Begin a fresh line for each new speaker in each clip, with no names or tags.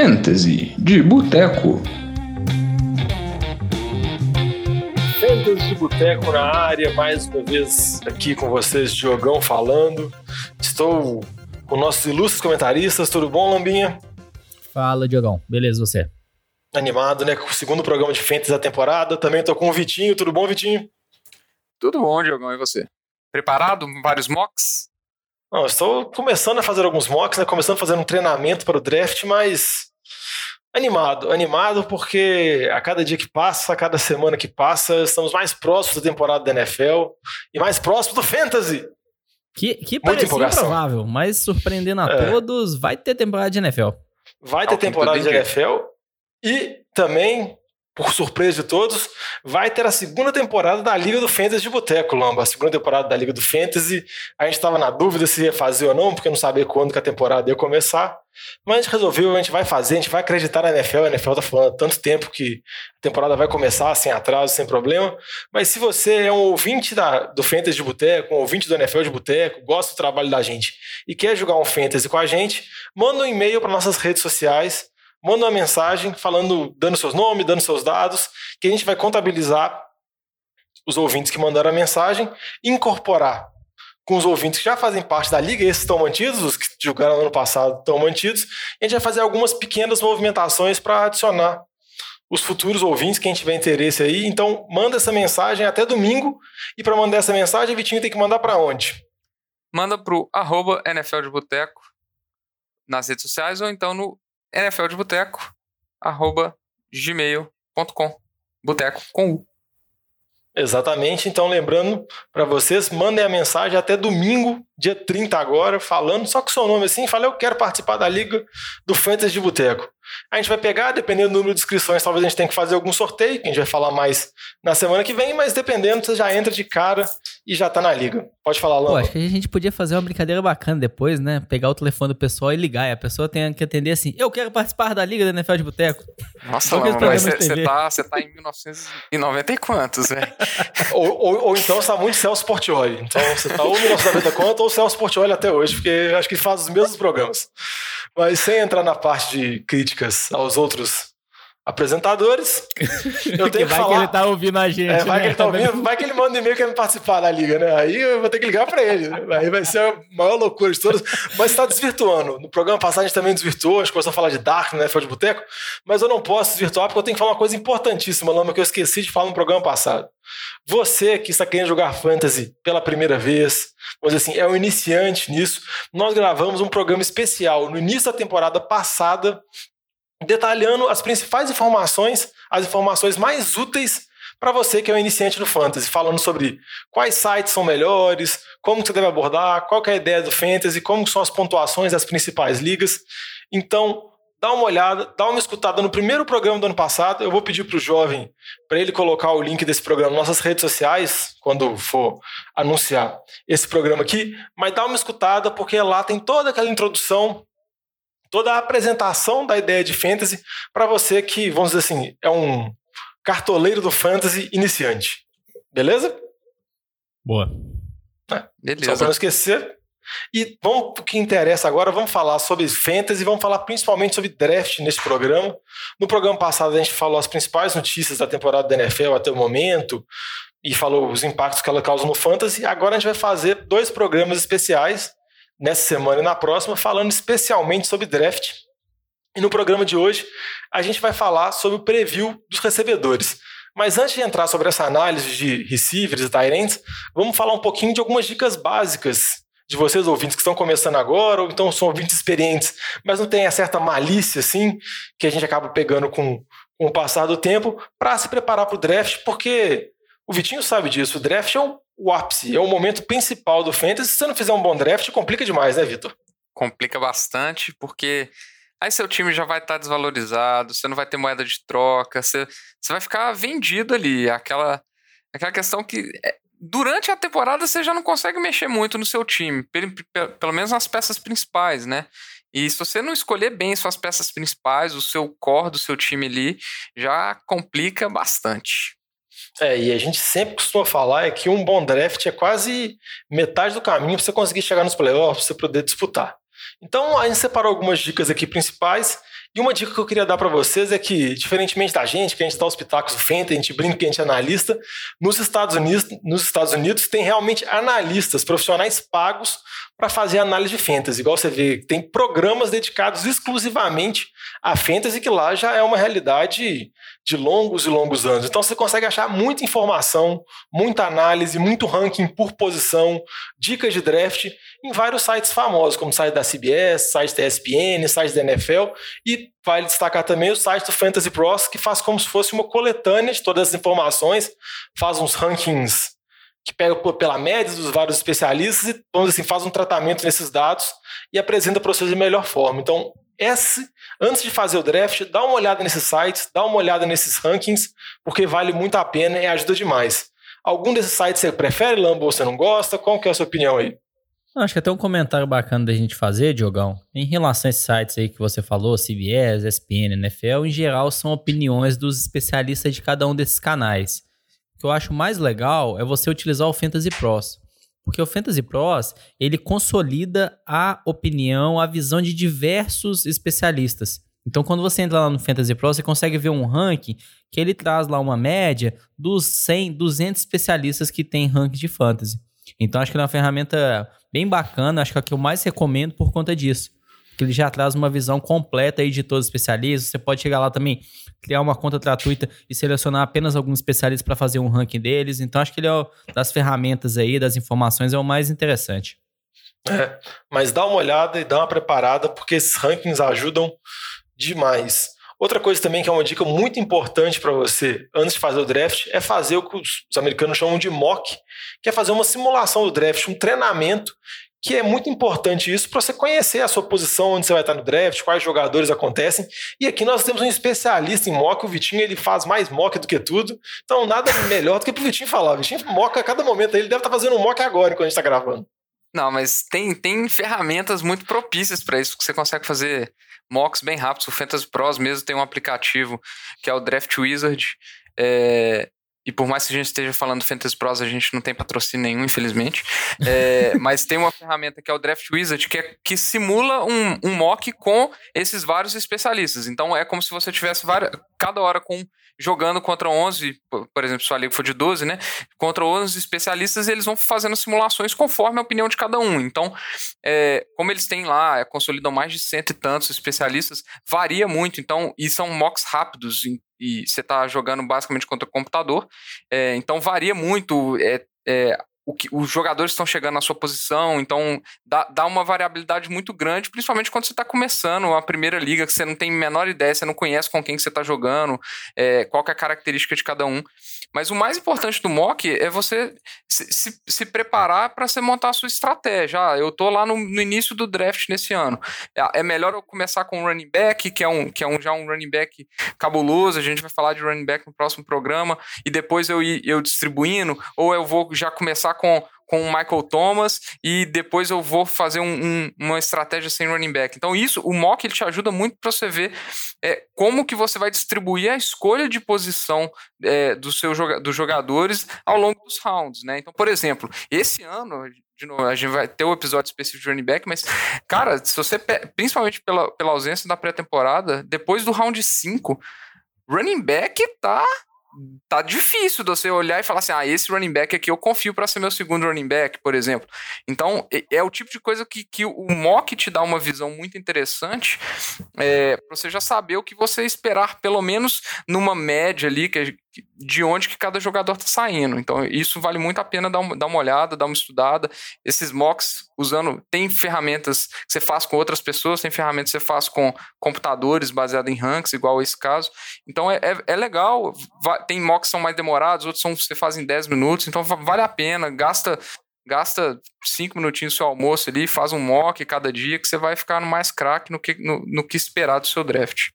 Fantasy de Boteco.
Fantasy de Boteco na área, mais uma vez aqui com vocês, Diogão falando. Estou com nossos ilustres comentaristas, tudo bom, Lambinha?
Fala, Diogão. Beleza, você?
Animado, né? Com o segundo programa de Fantasy da temporada. Também tô com o Vitinho, tudo bom, Vitinho?
Tudo bom, Diogão, e você? Preparado? Vários mocks?
Não, estou começando a fazer alguns mocks, né? Começando a fazer um treinamento para o draft, mas animado, animado porque a cada dia que passa, a cada semana que passa, estamos mais próximos da temporada da NFL e mais próximos do Fantasy.
Que, que parece improvável, mas surpreendendo a é. todos, vai ter temporada de NFL.
Vai ter temporada de NFL e também por surpresa de todos, vai ter a segunda temporada da Liga do Fantasy de Boteco, Lamba. A segunda temporada da Liga do Fantasy. A gente estava na dúvida se ia fazer ou não, porque não sabia quando que a temporada ia começar. Mas a gente resolveu, a gente vai fazer, a gente vai acreditar na NFL. A NFL tá falando há tanto tempo que a temporada vai começar sem atraso, sem problema. Mas se você é um ouvinte da, do Fantasy de Boteco, um ouvinte do NFL de Boteco, gosta do trabalho da gente e quer jogar um Fantasy com a gente, manda um e-mail para nossas redes sociais manda uma mensagem falando, dando seus nomes, dando seus dados, que a gente vai contabilizar os ouvintes que mandaram a mensagem, incorporar com os ouvintes que já fazem parte da liga, esses estão mantidos, os que jogaram no ano passado estão mantidos, e a gente vai fazer algumas pequenas movimentações para adicionar os futuros ouvintes, quem tiver interesse aí. Então, manda essa mensagem até domingo, e para mandar essa mensagem, Vitinho tem que mandar para onde?
Manda para o NFL de Boteco nas redes sociais ou então no NFL de Boteco, arroba gmail.com. Boteco com U.
Exatamente. Então, lembrando para vocês, mandem a mensagem até domingo, dia 30 agora, falando só com o seu nome assim, fala eu quero participar da liga do Fantasy de Boteco. A gente vai pegar, dependendo do número de inscrições, talvez a gente tenha que fazer algum sorteio, que a gente vai falar mais na semana que vem, mas dependendo, você já entra de cara e já tá na liga. Pode falar, Lamba.
Pô, acho que a gente podia fazer uma brincadeira bacana depois, né? Pegar o telefone do pessoal e ligar, e a pessoa tem que atender assim, eu quero participar da liga da NFL de Boteco.
Nossa, Lamba, mas você tá, tá em 1990 e quantos, velho?
ou, ou, ou, então você tá muito Celso Portioli. Então você tá ou 1990 quanto ou Celso Portioli até hoje, porque acho que faz os mesmos programas. Mas sem entrar na parte de críticas aos outros apresentadores.
Eu tenho que, vai falar. que ele tá ouvindo a gente.
É, vai né? que ele tá ouvindo, vai que ele manda um e-mail querendo participar da liga, né? Aí eu vou ter que ligar para ele. Né? Aí vai ser a maior loucura de todas. Mas está desvirtuando. No programa passado a gente também desvirtuou, a gente começou a falar de Dark, né? Foi de boteco. Mas eu não posso desvirtuar porque eu tenho que falar uma coisa importantíssima, Lama, que eu esqueci de falar no programa passado. Você que está querendo jogar fantasy pela primeira vez, vamos dizer assim, é um iniciante nisso. Nós gravamos um programa especial no início da temporada passada detalhando as principais informações, as informações mais úteis para você que é um iniciante no fantasy, falando sobre quais sites são melhores, como você deve abordar, qual é a ideia do fantasy, como são as pontuações das principais ligas. Então, dá uma olhada, dá uma escutada no primeiro programa do ano passado. Eu vou pedir para o jovem para ele colocar o link desse programa nas nossas redes sociais, quando for anunciar esse programa aqui. Mas dá uma escutada, porque lá tem toda aquela introdução toda a apresentação da ideia de fantasy para você que, vamos dizer assim, é um cartoleiro do fantasy iniciante. Beleza?
Boa.
É, Beleza. Só para não esquecer. E vamos o que interessa agora, vamos falar sobre fantasy, vamos falar principalmente sobre draft nesse programa. No programa passado a gente falou as principais notícias da temporada da NFL até o momento e falou os impactos que ela causa no fantasy. Agora a gente vai fazer dois programas especiais nessa semana e na próxima, falando especialmente sobre draft. E no programa de hoje, a gente vai falar sobre o preview dos recebedores. Mas antes de entrar sobre essa análise de receivers e tight vamos falar um pouquinho de algumas dicas básicas de vocês ouvintes que estão começando agora, ou então são ouvintes experientes, mas não tem a certa malícia assim, que a gente acaba pegando com, com o passar do tempo, para se preparar para o draft, porque o Vitinho sabe disso, o draft é um o ápice, é o momento principal do fantasy. Se você não fizer um bom draft, complica demais, né, Vitor?
Complica bastante, porque aí seu time já vai estar tá desvalorizado, você não vai ter moeda de troca, você, você vai ficar vendido ali. Aquela, aquela questão que é, durante a temporada você já não consegue mexer muito no seu time, pelo, pelo menos nas peças principais, né? E se você não escolher bem suas peças principais, o seu core do seu time ali, já complica bastante.
É, e a gente sempre costuma falar é que um bom draft é quase metade do caminho para você conseguir chegar nos playoffs, para você poder disputar. Então, a gente separou algumas dicas aqui principais. E uma dica que eu queria dar para vocês é que, diferentemente da gente, que a gente dá os pitacos Fenta, a gente brinca que a gente é analista, nos Estados Unidos, nos Estados Unidos tem realmente analistas, profissionais pagos para fazer análise de fantasy. Igual você vê, tem programas dedicados exclusivamente a fantasy, que lá já é uma realidade de longos e longos anos. Então você consegue achar muita informação, muita análise, muito ranking por posição, dicas de draft em vários sites famosos, como o site da CBS, site da ESPN, site da NFL e vale destacar também o site do Fantasy Pros, que faz como se fosse uma coletânea de todas as informações, faz uns rankings que pega pela média dos vários especialistas e, vamos assim, faz um tratamento nesses dados e apresenta para vocês de melhor forma. Então, esse, antes de fazer o draft, dá uma olhada nesses sites, dá uma olhada nesses rankings, porque vale muito a pena e ajuda demais. Algum desses sites você prefere, Lambo, você não gosta? Qual que é a sua opinião aí?
Acho que até um comentário bacana da gente fazer, Diogão, em relação a esses sites aí que você falou, CBS, ESPN, NFL, em geral são opiniões dos especialistas de cada um desses canais. Que eu acho mais legal é você utilizar o Fantasy Pros. Porque o Fantasy Pros, ele consolida a opinião, a visão de diversos especialistas. Então, quando você entra lá no Fantasy Pros, você consegue ver um ranking que ele traz lá uma média dos 100, 200 especialistas que tem ranking de fantasy. Então, acho que é uma ferramenta bem bacana, acho que é a que eu mais recomendo por conta disso que ele já traz uma visão completa aí de todos os especialistas. Você pode chegar lá também, criar uma conta gratuita e selecionar apenas alguns especialistas para fazer um ranking deles. Então, acho que ele é o, das ferramentas aí, das informações, é o mais interessante.
É, mas dá uma olhada e dá uma preparada, porque esses rankings ajudam demais. Outra coisa também que é uma dica muito importante para você antes de fazer o draft é fazer o que os americanos chamam de mock, que é fazer uma simulação do draft, um treinamento que é muito importante isso para você conhecer a sua posição, onde você vai estar no draft, quais jogadores acontecem. E aqui nós temos um especialista em mock, o Vitinho, ele faz mais mock do que tudo. Então, nada melhor do que pro Vitinho falar. O Vitinho moca a cada momento, ele deve estar fazendo um mock agora, enquanto a gente está gravando.
Não, mas tem, tem ferramentas muito propícias para isso, que você consegue fazer mocks bem rápidos. O Fantasy Pros mesmo tem um aplicativo que é o Draft Wizard. É, e por mais que a gente esteja falando Fantasy Pros, a gente não tem patrocínio nenhum, infelizmente. É, mas tem uma ferramenta que é o Draft Wizard, que, é, que simula um, um mock com esses vários especialistas. Então é como se você tivesse várias, cada hora com jogando contra 11, por exemplo, se a liga for de 12, né? Contra 11 especialistas, eles vão fazendo simulações conforme a opinião de cada um. Então, é, como eles têm lá, é, consolidam mais de cento e tantos especialistas, varia muito. Então, e são mocks rápidos, e você está jogando basicamente contra o computador. É, então varia muito. É, é, o que, os jogadores estão chegando na sua posição, então dá, dá uma variabilidade muito grande, principalmente quando você está começando a primeira liga, que você não tem a menor ideia, você não conhece com quem que você está jogando, é, qual é a característica de cada um. Mas o mais importante do mock é você se, se, se preparar para você montar a sua estratégia. Ah, eu tô lá no, no, início do draft nesse ano. É, é, melhor eu começar com um running back, que é, um, que é um, já um running back cabuloso. A gente vai falar de running back no próximo programa, e depois eu eu distribuindo, ou eu vou já começar com com o Michael Thomas e depois eu vou fazer um, um, uma estratégia sem running back. Então isso, o mock ele te ajuda muito para você ver é, como que você vai distribuir a escolha de posição é, do seu, dos jogadores ao longo dos rounds, né? Então, por exemplo, esse ano de novo, a gente vai ter o um episódio específico de running back, mas, cara, se você, principalmente pela, pela ausência da pré-temporada, depois do round 5, running back tá tá difícil de você olhar e falar assim: ah, esse running back aqui eu confio para ser meu segundo running back, por exemplo. Então, é o tipo de coisa que, que o mock te dá uma visão muito interessante é, para você já saber o que você esperar, pelo menos numa média ali, que, de onde que cada jogador está saindo. Então, isso vale muito a pena dar uma, dar uma olhada, dar uma estudada. Esses mocks, usando, tem ferramentas que você faz com outras pessoas, tem ferramentas que você faz com computadores baseados em ranks, igual esse caso. Então, é, é, é legal. Tem mocks que são mais demorados, outros são você faz em 10 minutos. Então, vale a pena. Gasta gasta cinco minutinhos seu almoço ali, faz um mock cada dia, que você vai ficar mais craque no que, no, no que esperar do seu draft.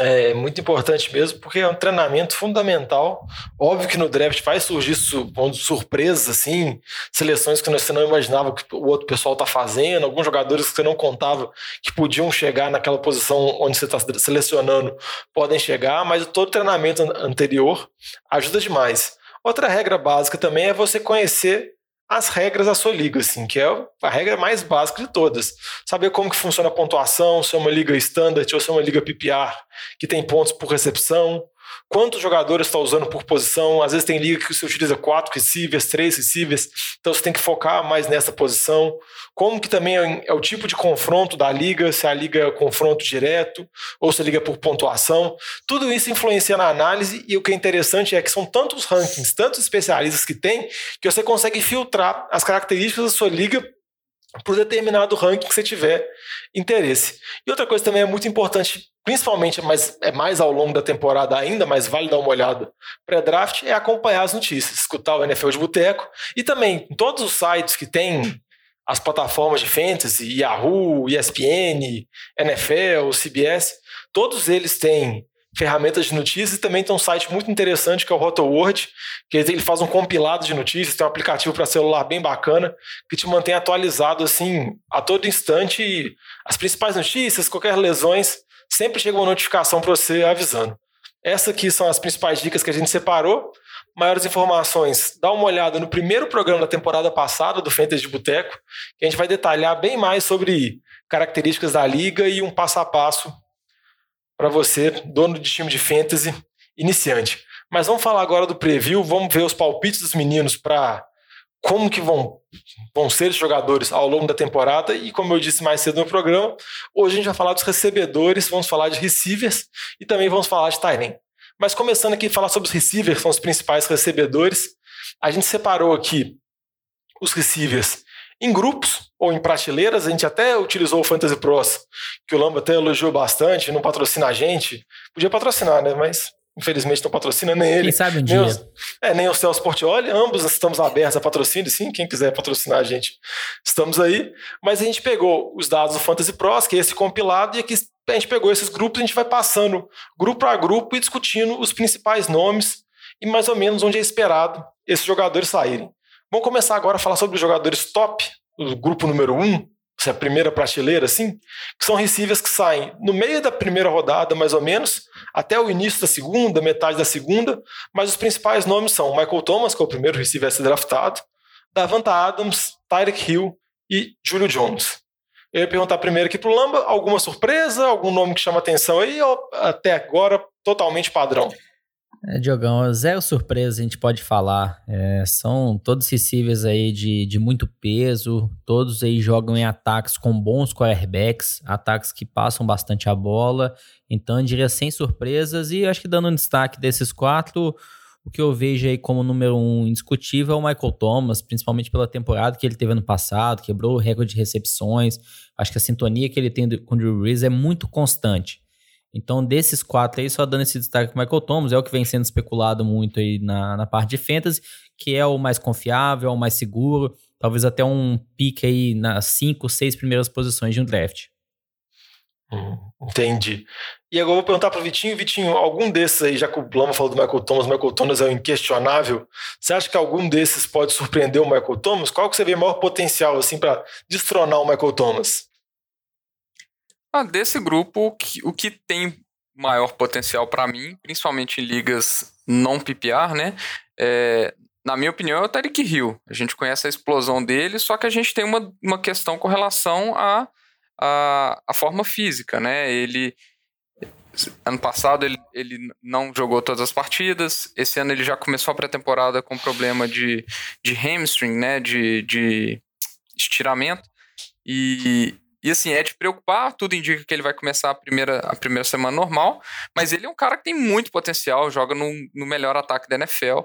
É muito importante mesmo, porque é um treinamento fundamental. Óbvio que no draft vai surgir surpresas, assim, seleções que você não imaginava que o outro pessoal está fazendo, alguns jogadores que você não contava que podiam chegar naquela posição onde você está selecionando podem chegar, mas todo treinamento anterior ajuda demais. Outra regra básica também é você conhecer as regras da sua liga, assim, que é a regra mais básica de todas. Saber como que funciona a pontuação, se é uma liga standard ou se é uma liga PPR, que tem pontos por recepção, quantos jogadores está usando por posição. Às vezes tem liga que você utiliza quatro receivers, três receivers, então você tem que focar mais nessa posição. Como que também é, é o tipo de confronto da liga, se a liga é confronto direto ou se a liga é por pontuação. Tudo isso influencia na análise e o que é interessante é que são tantos rankings, tantos especialistas que tem, que você consegue filtrar as características da sua liga por determinado ranking que você tiver interesse. E outra coisa também é muito importante, principalmente, mas é mais ao longo da temporada ainda, mas vale dar uma olhada pré-draft, é acompanhar as notícias, escutar o NFL de Boteco e também todos os sites que tem as plataformas de fantasy, Yahoo, ESPN, NFL, CBS, todos eles têm ferramentas de notícias e também tem um site muito interessante que é o RotoWord, que ele faz um compilado de notícias, tem um aplicativo para celular bem bacana que te mantém atualizado assim a todo instante as principais notícias, qualquer lesões, sempre chega uma notificação para você avisando. Essas aqui são as principais dicas que a gente separou. Maiores informações, dá uma olhada no primeiro programa da temporada passada do Fantasy de Boteco, que a gente vai detalhar bem mais sobre características da liga e um passo a passo para você, dono de time de fantasy iniciante. Mas vamos falar agora do preview, vamos ver os palpites dos meninos para como que vão, vão ser os jogadores ao longo da temporada e como eu disse mais cedo no programa, hoje a gente vai falar dos recebedores, vamos falar de receivers e também vamos falar de Tyrene. Mas começando aqui falar sobre os receivers, são os principais recebedores, a gente separou aqui os receivers em grupos ou em prateleiras. A gente até utilizou o Fantasy Pros, que o Lamba até elogiou bastante, não patrocina a gente. Podia patrocinar, né? Mas infelizmente não patrocina nem ele.
Quem sabe um
nem
dia.
Os, é, nem o Celso Portioli. Ambos estamos abertos a patrocínio, sim. Quem quiser patrocinar a gente, estamos aí. Mas a gente pegou os dados do Fantasy Pros, que é esse compilado, e aqui a gente pegou esses grupos, a gente vai passando grupo a grupo e discutindo os principais nomes e mais ou menos onde é esperado esses jogadores saírem. Vamos começar agora a falar sobre os jogadores top, o grupo número um, se é a primeira prateleira, assim, que são receivers que saem no meio da primeira rodada, mais ou menos, até o início da segunda, metade da segunda, mas os principais nomes são Michael Thomas, que é o primeiro receiver a ser draftado, Davanta Adams, Tyreek Hill e Julio Jones. Eu ia perguntar primeiro aqui pro Lamba, alguma surpresa, algum nome que chama atenção aí, ou até agora totalmente padrão?
É, Diogão, zero surpresa a gente pode falar. É, são todos receivers aí de, de muito peso, todos aí jogam em ataques com bons quarterbacks, ataques que passam bastante a bola. Então, eu diria sem surpresas. E acho que dando um destaque desses quatro, o que eu vejo aí como número um indiscutível é o Michael Thomas, principalmente pela temporada que ele teve ano passado, quebrou o recorde de recepções. Acho que a sintonia que ele tem com o Drew Brees é muito constante. Então, desses quatro aí, só dando esse destaque para Michael Thomas, é o que vem sendo especulado muito aí na, na parte de fantasy, que é o mais confiável, é o mais seguro, talvez até um pique aí nas cinco, seis primeiras posições de um draft.
Hum, entendi. E agora eu vou perguntar para o Vitinho, Vitinho, algum desses aí, já que o Blama falou do Michael Thomas, o Michael Thomas é o inquestionável, você acha que algum desses pode surpreender o Michael Thomas? Qual que você vê maior potencial assim para destronar o Michael Thomas?
Ah, desse grupo, o que, o que tem maior potencial para mim, principalmente em ligas não PPR, né? É, na minha opinião, é o Tarek Hill. A gente conhece a explosão dele, só que a gente tem uma, uma questão com relação à a, a, a, forma física, né? Ele. Ano passado ele, ele não jogou todas as partidas. Esse ano ele já começou a pré-temporada com problema de, de hamstring, né? De, de estiramento. E, e assim, é de preocupar, tudo indica que ele vai começar a primeira, a primeira semana normal, mas ele é um cara que tem muito potencial, joga no, no melhor ataque da NFL.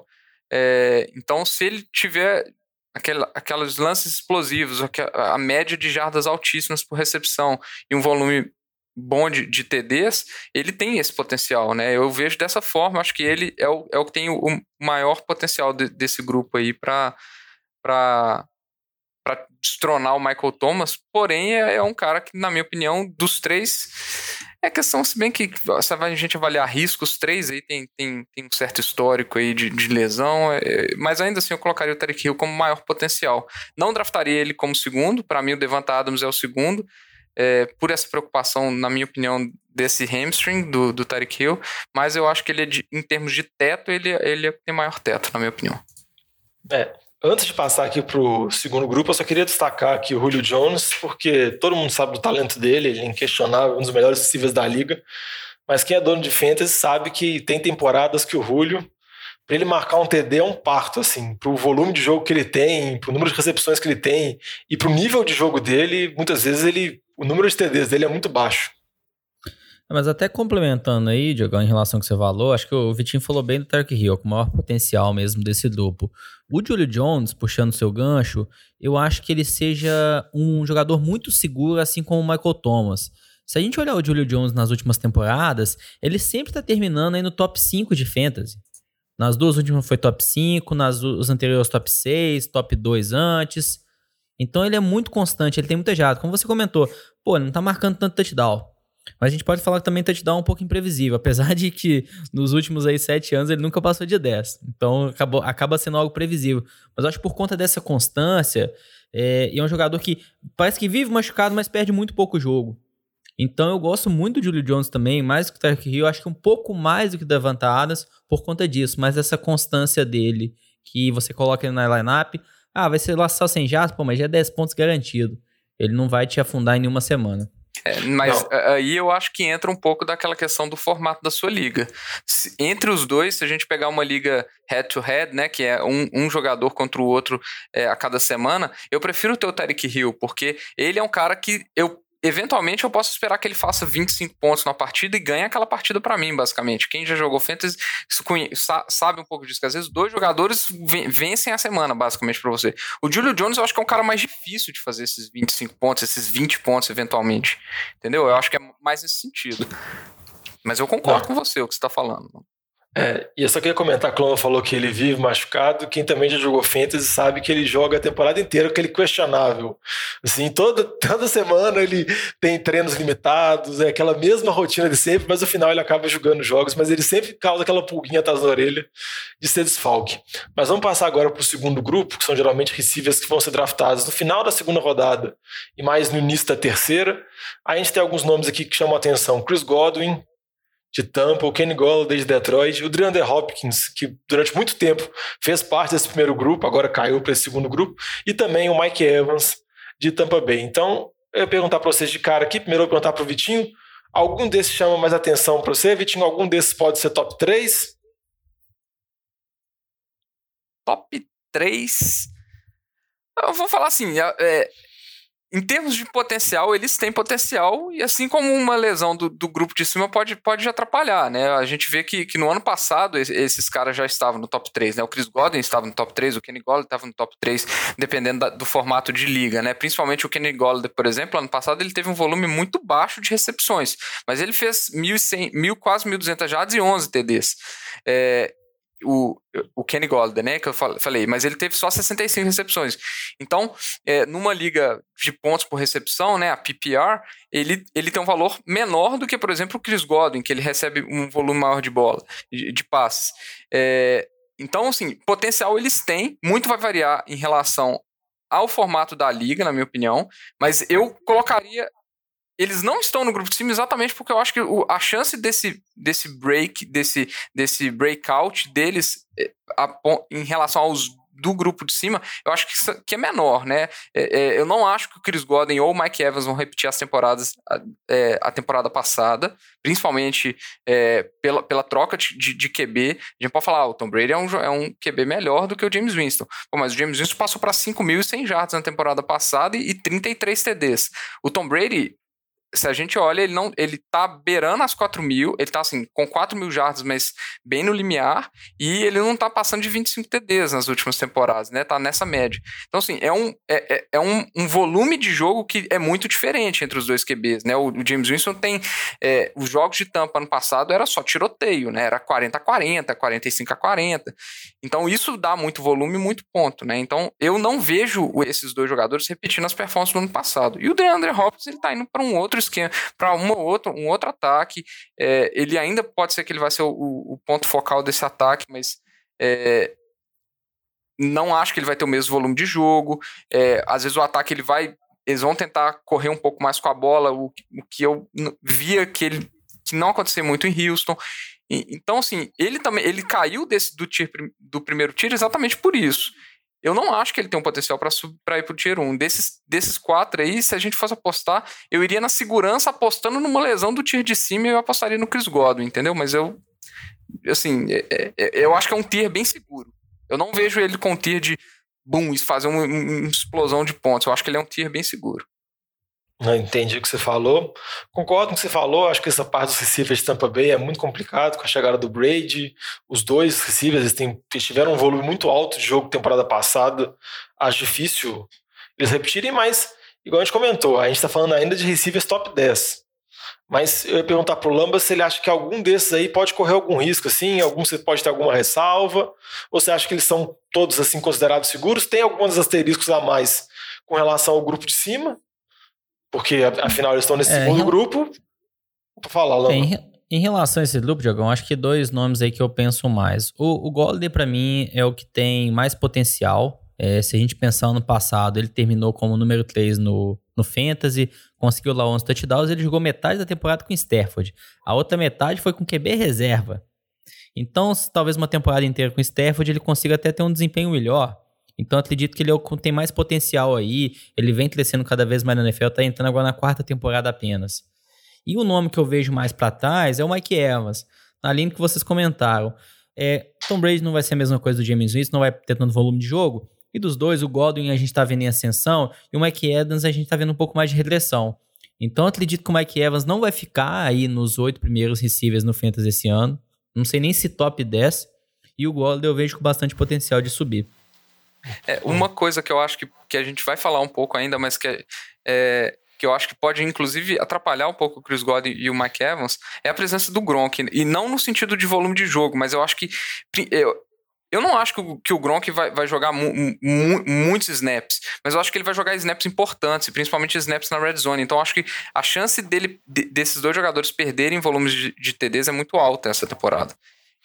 É, então, se ele tiver aquela, aqueles lances explosivos, a, a média de jardas altíssimas por recepção e um volume bom de, de TDs, ele tem esse potencial, né? Eu vejo dessa forma, acho que ele é o, é o que tem o maior potencial de, desse grupo aí para para destronar o Michael Thomas, porém é, é, um cara que, na minha opinião, dos três, é questão, se bem que se a gente avaliar riscos, três aí tem, tem, tem um certo histórico aí de, de lesão, é, mas ainda assim eu colocaria o Tarek Hill como maior potencial. Não draftaria ele como segundo, para mim o Devant Adams é o segundo, é, por essa preocupação, na minha opinião, desse hamstring do, do Tarek Hill, mas eu acho que ele, é de, em termos de teto, ele, ele é tem maior teto, na minha opinião.
É, Antes de passar aqui para o segundo grupo, eu só queria destacar aqui o Julio Jones, porque todo mundo sabe do talento dele, ele é inquestionável, um dos melhores receivers da liga. Mas quem é dono de fantasy sabe que tem temporadas que o Julio, para ele marcar um TD é um parto, assim, para o volume de jogo que ele tem, para o número de recepções que ele tem e para o nível de jogo dele, muitas vezes ele, o número de TDs dele é muito baixo.
Mas até complementando aí, Diogão, em relação ao que você falou, acho que o Vitinho falou bem do Tark Hill, com o maior potencial mesmo desse duplo. O Julio Jones, puxando seu gancho, eu acho que ele seja um jogador muito seguro, assim como o Michael Thomas. Se a gente olhar o Julio Jones nas últimas temporadas, ele sempre está terminando aí no top 5 de fantasy. Nas duas últimas foi top 5, nas os anteriores top 6, top 2 antes. Então ele é muito constante, ele tem muita jada. Como você comentou, pô, ele não tá marcando tanto touchdown. Mas a gente pode falar que também touchdown é um pouco imprevisível, apesar de que nos últimos aí sete anos ele nunca passou de 10. Então acabou, acaba sendo algo previsível. Mas acho que por conta dessa constância, é, é um jogador que parece que vive machucado, mas perde muito pouco jogo. Então eu gosto muito do Julio Jones também, mais que o Tarek Hill, acho que um pouco mais do que o Davanta Adams por conta disso, mas essa constância dele, que você coloca ele na lineup, ah, vai ser lá só sem jato, pô, mas já é 10 pontos garantido. Ele não vai te afundar em nenhuma semana.
É, mas não. aí eu acho que entra um pouco daquela questão do formato da sua liga. Se, entre os dois, se a gente pegar uma liga head-to-head, né, que é um, um jogador contra o outro é, a cada semana, eu prefiro ter o Tarek Hill, porque ele é um cara que eu eventualmente eu posso esperar que ele faça 25 pontos na partida e ganhe aquela partida para mim, basicamente. Quem já jogou Fantasy sabe um pouco disso, que às vezes dois jogadores vencem a semana, basicamente, para você. O Julio Jones eu acho que é um cara mais difícil de fazer esses 25 pontos, esses 20 pontos, eventualmente. Entendeu? Eu acho que é mais nesse sentido. Mas eu concordo Não. com você, o que você tá falando.
É, e eu só queria comentar, a Clona falou que ele vive machucado. Quem também já jogou Fantasy sabe que ele joga a temporada inteira aquele questionável. Assim, toda, toda semana ele tem treinos limitados, é aquela mesma rotina de sempre, mas no final ele acaba jogando jogos, mas ele sempre causa aquela pulguinha atrás da orelha de ser desfalque. Mas vamos passar agora para o segundo grupo, que são geralmente receivers que vão ser draftados no final da segunda rodada e mais no início da terceira. Aí a gente tem alguns nomes aqui que chamam a atenção: Chris Godwin, de Tampa, o Kenny Golladay de Detroit, o DeAndre Hopkins, que durante muito tempo fez parte desse primeiro grupo, agora caiu para esse segundo grupo, e também o Mike Evans de Tampa Bay. Então, eu ia perguntar para vocês de cara aqui, primeiro eu perguntar para o Vitinho, algum desses chama mais atenção para você? Vitinho, algum desses pode ser top 3?
Top 3? Eu vou falar assim, é, em termos de potencial, eles têm potencial, e assim como uma lesão do, do grupo de cima pode, pode atrapalhar, né? A gente vê que, que no ano passado esses caras já estavam no top 3, né? O Chris Godwin estava no top 3, o Kenny Golladay estava no top 3, dependendo da, do formato de liga, né? Principalmente o Kenny Golladay, por exemplo, ano passado ele teve um volume muito baixo de recepções, mas ele fez 1.100, 1.000, quase 1.200 jardas e 11 TDs. É, o, o Kenny Golden, né? Que eu falei, mas ele teve só 65 recepções. Então, é, numa liga de pontos por recepção, né? A PPR, ele, ele tem um valor menor do que, por exemplo, o Chris Godwin, que ele recebe um volume maior de bola, de, de passes. É, então, assim, potencial eles têm, muito vai variar em relação ao formato da liga, na minha opinião, mas eu colocaria eles não estão no grupo de cima exatamente porque eu acho que o, a chance desse, desse break, desse, desse breakout deles eh, a, em relação aos do grupo de cima, eu acho que, que é menor, né? É, é, eu não acho que o Chris Godwin ou o Mike Evans vão repetir as temporadas, a, é, a temporada passada, principalmente é, pela, pela troca de, de, de, QB. A gente pode falar, ah, o Tom Brady é um, é um QB melhor do que o James Winston. Pô, mas o James Winston passou para 5.100 jardas na temporada passada e, e 33 TDs. O Tom Brady se a gente olha, ele não, ele tá beirando as 4 mil, ele tá assim, com 4 mil jardas, mas bem no limiar, e ele não tá passando de 25 TDs nas últimas temporadas, né? Tá nessa média. Então, assim, é um, é, é, é um, um, volume de jogo que é muito diferente entre os dois QBs, né? O, o James Winston tem. É, os jogos de tampa ano passado era só tiroteio, né? Era 40 a 40, 45 a 40. Então, isso dá muito volume e muito ponto, né? Então, eu não vejo esses dois jogadores repetindo as performances do ano passado. E o DeAndre Hopkins, ele tá indo para um outro esquema, para uma outra, um outro ataque. É, ele ainda pode ser que ele vai ser o, o ponto focal desse ataque, mas é, não acho que ele vai ter o mesmo volume de jogo. É, às vezes o ataque ele vai, eles vão tentar correr um pouco mais com a bola, o, o que eu via que ele que não aconteceu muito em Houston. E, então, assim, ele também ele caiu desse do, tir, do primeiro tiro exatamente por isso. Eu não acho que ele tem um potencial para ir pro Tier 1. Desses, desses quatro aí, se a gente fosse apostar, eu iria na segurança apostando numa lesão do Tier de cima e eu apostaria no Chris Godwin, entendeu? Mas eu, assim, é, é, é, eu acho que é um Tier bem seguro. Eu não vejo ele com Tier de, boom, fazer uma, uma explosão de pontos. Eu acho que ele é um Tier bem seguro.
Não entendi o que você falou. Concordo com o que você falou. Acho que essa parte dos receivers de Tampa Bay é muito complicado com a chegada do Brady. Os dois receivers eles, têm, eles tiveram um volume muito alto de jogo temporada passada. Acho difícil eles repetirem, mas, igual a gente comentou, a gente está falando ainda de receivers top 10. Mas eu ia perguntar pro Lamba se ele acha que algum desses aí pode correr algum risco, assim, algum você pode ter alguma ressalva, ou você acha que eles são todos assim considerados seguros? Tem alguns asteriscos a mais com relação ao grupo de cima? Porque afinal eles estão nesse é, segundo em... grupo. Vou falar, Lama.
Em, em, relação a esse grupo, Diogão, acho que dois nomes aí que eu penso mais. O, o Golladay, para mim, é o que tem mais potencial. É, se a gente pensar no passado, ele terminou como número 3 no, no Fantasy, conseguiu lá 11 touchdowns, ele jogou metade da temporada com Stafford. A outra metade foi com QB reserva. Então, talvez uma temporada inteira com Stafford, ele consiga até ter um desempenho melhor. Então acredito que ele é tem mais potencial aí. Ele vem crescendo cada vez mais na NFL, tá entrando agora na quarta temporada apenas. E o nome que eu vejo mais para trás é o Mike Evans, na linha que vocês comentaram. É, Tom Brady não vai ser a mesma coisa do James Winston, não vai ter tanto volume de jogo. E dos dois, o Godwin a gente tá vendo em ascensão e o Mike Evans a gente tá vendo um pouco mais de regressão. Então acredito que o Mike Evans não vai ficar aí nos oito primeiros receivers no Fantasy esse ano. Não sei nem se top 10. E o Godwin eu vejo com bastante potencial de subir.
É, uma coisa que eu acho que, que a gente vai falar um pouco ainda, mas que é, é que eu acho que pode inclusive atrapalhar um pouco o Chris Godwin e o Mike Evans, é a presença do Gronk. E não no sentido de volume de jogo, mas eu acho que. Eu, eu não acho que o, que o Gronk vai, vai jogar mu, mu, muitos snaps, mas eu acho que ele vai jogar snaps importantes, principalmente snaps na red zone. Então eu acho que a chance dele, de, desses dois jogadores perderem volumes de, de, TDs é muito alta essa temporada.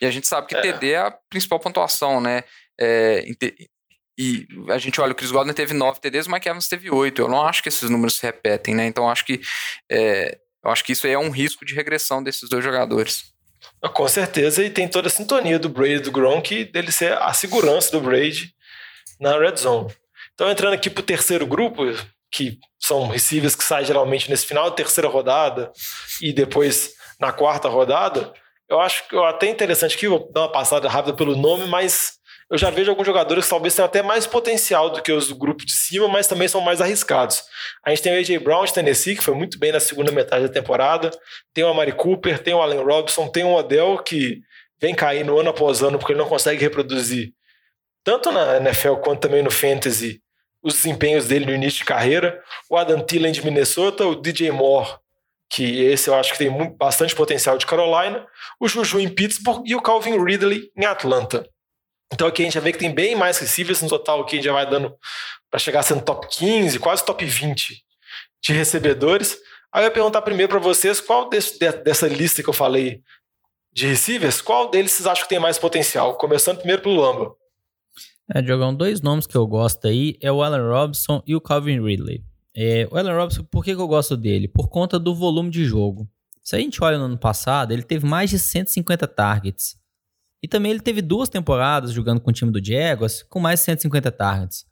E a gente sabe que é. TD é a principal pontuação, né? É, e a gente olha, o Chris Godwin teve 9 TDs, o Mike Evans teve 8. Eu não acho que esses números se repetem, né? Então acho que é, eu acho que isso aí é um risco de regressão desses dois jogadores.
Com certeza, e tem toda a sintonia do Brady do Gronk, dele ser a segurança do Brady na red zone. Então, entrando aqui para o terceiro grupo, que são receivers que saem geralmente nesse final da terceira rodada e depois na quarta rodada, eu acho que até interessante aqui, vou dar uma passada rápida pelo nome, mas eu já vejo alguns jogadores que talvez tenham até mais potencial do que os do grupo de cima, mas também são mais arriscados. A gente tem o A.J. Brown de Tennessee, que foi muito bem na segunda metade da temporada, tem o Amari Cooper, tem o Allen Robinson, tem o Odell, que vem caindo ano após ano porque ele não consegue reproduzir, tanto na NFL quanto também no Fantasy, os desempenhos dele no início de carreira. O Adam Thielen de Minnesota, o DJ Moore, que esse eu acho que tem bastante potencial de Carolina, o Juju em Pittsburgh e o Calvin Ridley em Atlanta. Então aqui a gente já vê que tem bem mais receivers no total aqui, a gente já vai dando para chegar sendo top 15, quase top 20 de recebedores. Aí eu ia perguntar primeiro para vocês qual desse, dessa lista que eu falei de receivers, qual deles vocês acham que tem mais potencial? Começando primeiro pelo Lamba.
É, Diogão, dois nomes que eu gosto aí é o Allen Robinson e o Calvin Ridley. É, o Allen Robinson, por que, que eu gosto dele? Por conta do volume de jogo. Se a gente olha no ano passado, ele teve mais de 150 targets. E também ele teve duas temporadas jogando com o time do Jaguars com mais de 150 targets.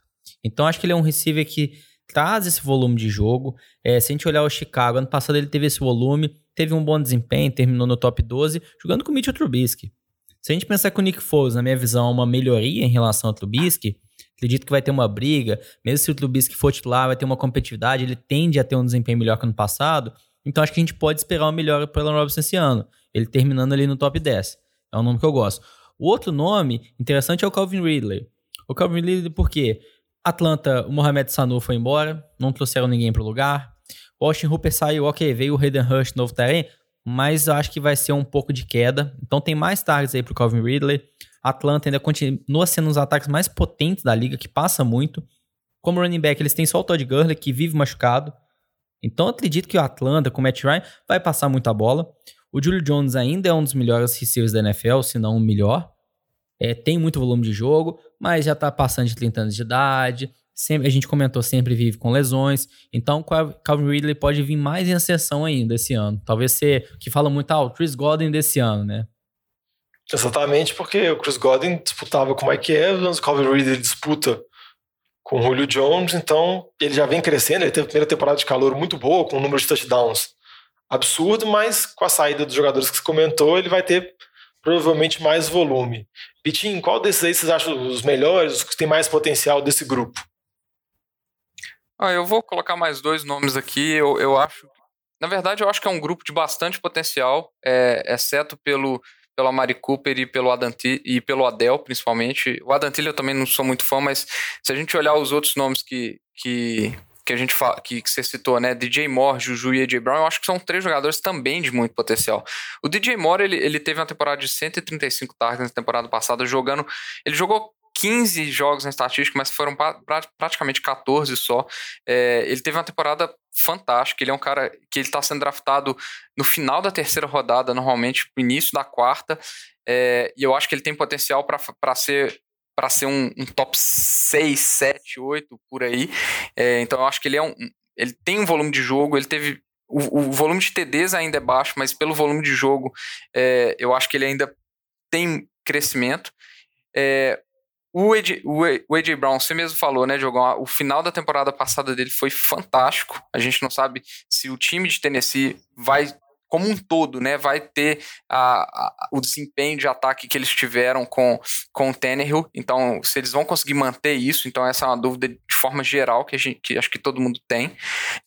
Então acho que ele é um receiver que traz esse volume de jogo. É, se a gente olhar o Chicago, ano passado ele teve esse volume, teve um bom desempenho, terminou no top 12, jogando com o Mitchell Trubisky. Se a gente pensar que o Nick Foles, na minha visão, é uma melhoria em relação ao Trubisky, acredito que vai ter uma briga, mesmo se o Trubisky for titular, vai ter uma competitividade, ele tende a ter um desempenho melhor que ano passado, então acho que a gente pode esperar uma melhora para o Alan esse ano, ele terminando ali no top 10. É um nome que eu gosto. O outro nome interessante é o Calvin Ridley. O Calvin Ridley por quê? Atlanta, o Mohamed Sanu foi embora, não trouxeram ninguém para o lugar. Austin Hooper saiu, ok, veio o Hayden Rush, novo terreno, mas eu acho que vai ser um pouco de queda. Então tem mais targets aí pro Calvin Ridley. Atlanta ainda continua sendo um dos ataques mais potentes da liga, que passa muito. Como running back, eles têm só o Todd Gurley, que vive machucado. Então acredito que o Atlanta, com o Matt Ryan, vai passar muita bola. O Julio Jones ainda é um dos melhores receivers da NFL, se não o melhor. É, tem muito volume de jogo, mas já está passando de 30 anos de idade. Sempre, a gente comentou, sempre vive com lesões. Então, Calvin Ridley pode vir mais em ascensão ainda esse ano. Talvez ser que fala muito, ah, o Chris Godwin desse ano, né?
Exatamente, porque o Chris Godwin disputava com o Mike Evans, o Calvin Ridley disputa com o Julio Jones, então ele já vem crescendo, ele teve a primeira temporada de calor muito boa, com um número de touchdowns absurdo, mas com a saída dos jogadores que você comentou, ele vai ter provavelmente mais volume. Pitinho, qual desses aí vocês acham os melhores, os que têm mais potencial desse grupo?
Ah, eu vou colocar mais dois nomes aqui. Eu, eu acho. Na verdade, eu acho que é um grupo de bastante potencial, é, exceto pelo, pelo Amari Cooper e pelo, Adanti, e pelo Adel, principalmente. O Adantilho eu também não sou muito fã, mas se a gente olhar os outros nomes que, que, que a gente fala, que, que você citou, né? DJ Moore, Juju e AJ Brown, eu acho que são três jogadores também de muito potencial. O DJ Moore, ele, ele teve uma temporada de 135 targets na temporada passada, jogando. Ele jogou 15 jogos na estatística, mas foram pra, pra, praticamente 14 só. É, ele teve uma temporada fantástica. Ele é um cara que ele está sendo draftado no final da terceira rodada, normalmente, no início da quarta. É, e eu acho que ele tem potencial para ser para ser um, um, top 6, 7, 8 por aí. É, então eu acho que ele é um. Ele tem um volume de jogo, ele teve. O, o volume de TDs ainda é baixo, mas pelo volume de jogo, é, eu acho que ele ainda tem crescimento. É, o AJ, o AJ Brown, você mesmo falou, né, Diogão? O final da temporada passada dele foi fantástico. A gente não sabe se o time de Tennessee vai como um todo, né, vai ter a, a, o desempenho de ataque que eles tiveram com, com o Tannehill. Então, se eles vão conseguir manter isso, então essa é uma dúvida forma geral que, gente, que acho que todo mundo tem.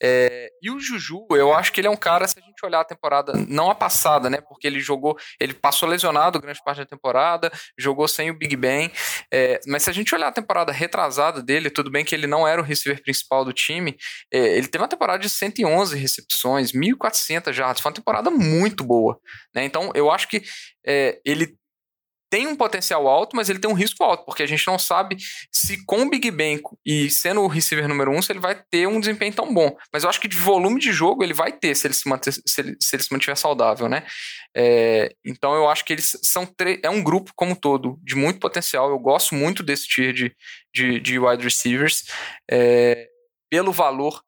É, e o Juju, eu acho que ele é um cara, se a gente olhar a temporada, não a passada, né, porque ele jogou, ele passou lesionado grande parte da temporada, jogou sem o Big Ben, é, mas se a gente olhar a temporada retrasada dele, tudo bem que ele não era o receiver principal do time, é, ele teve uma temporada de 111 recepções, 1.400 jardas, foi uma temporada temporada muito boa. Né? Então, eu acho que é, ele tem um potencial alto, mas ele tem um risco alto, porque a gente não sabe se com o Big Ben e sendo o receiver número um, se ele vai ter um desempenho tão bom. Mas eu acho que de volume de jogo ele vai ter se ele se, manter, se, ele, se, ele se mantiver saudável, né? É, então eu acho que eles são é um grupo como um todo de muito potencial. Eu gosto muito desse tier de, de, de wide receivers. É, pelo valor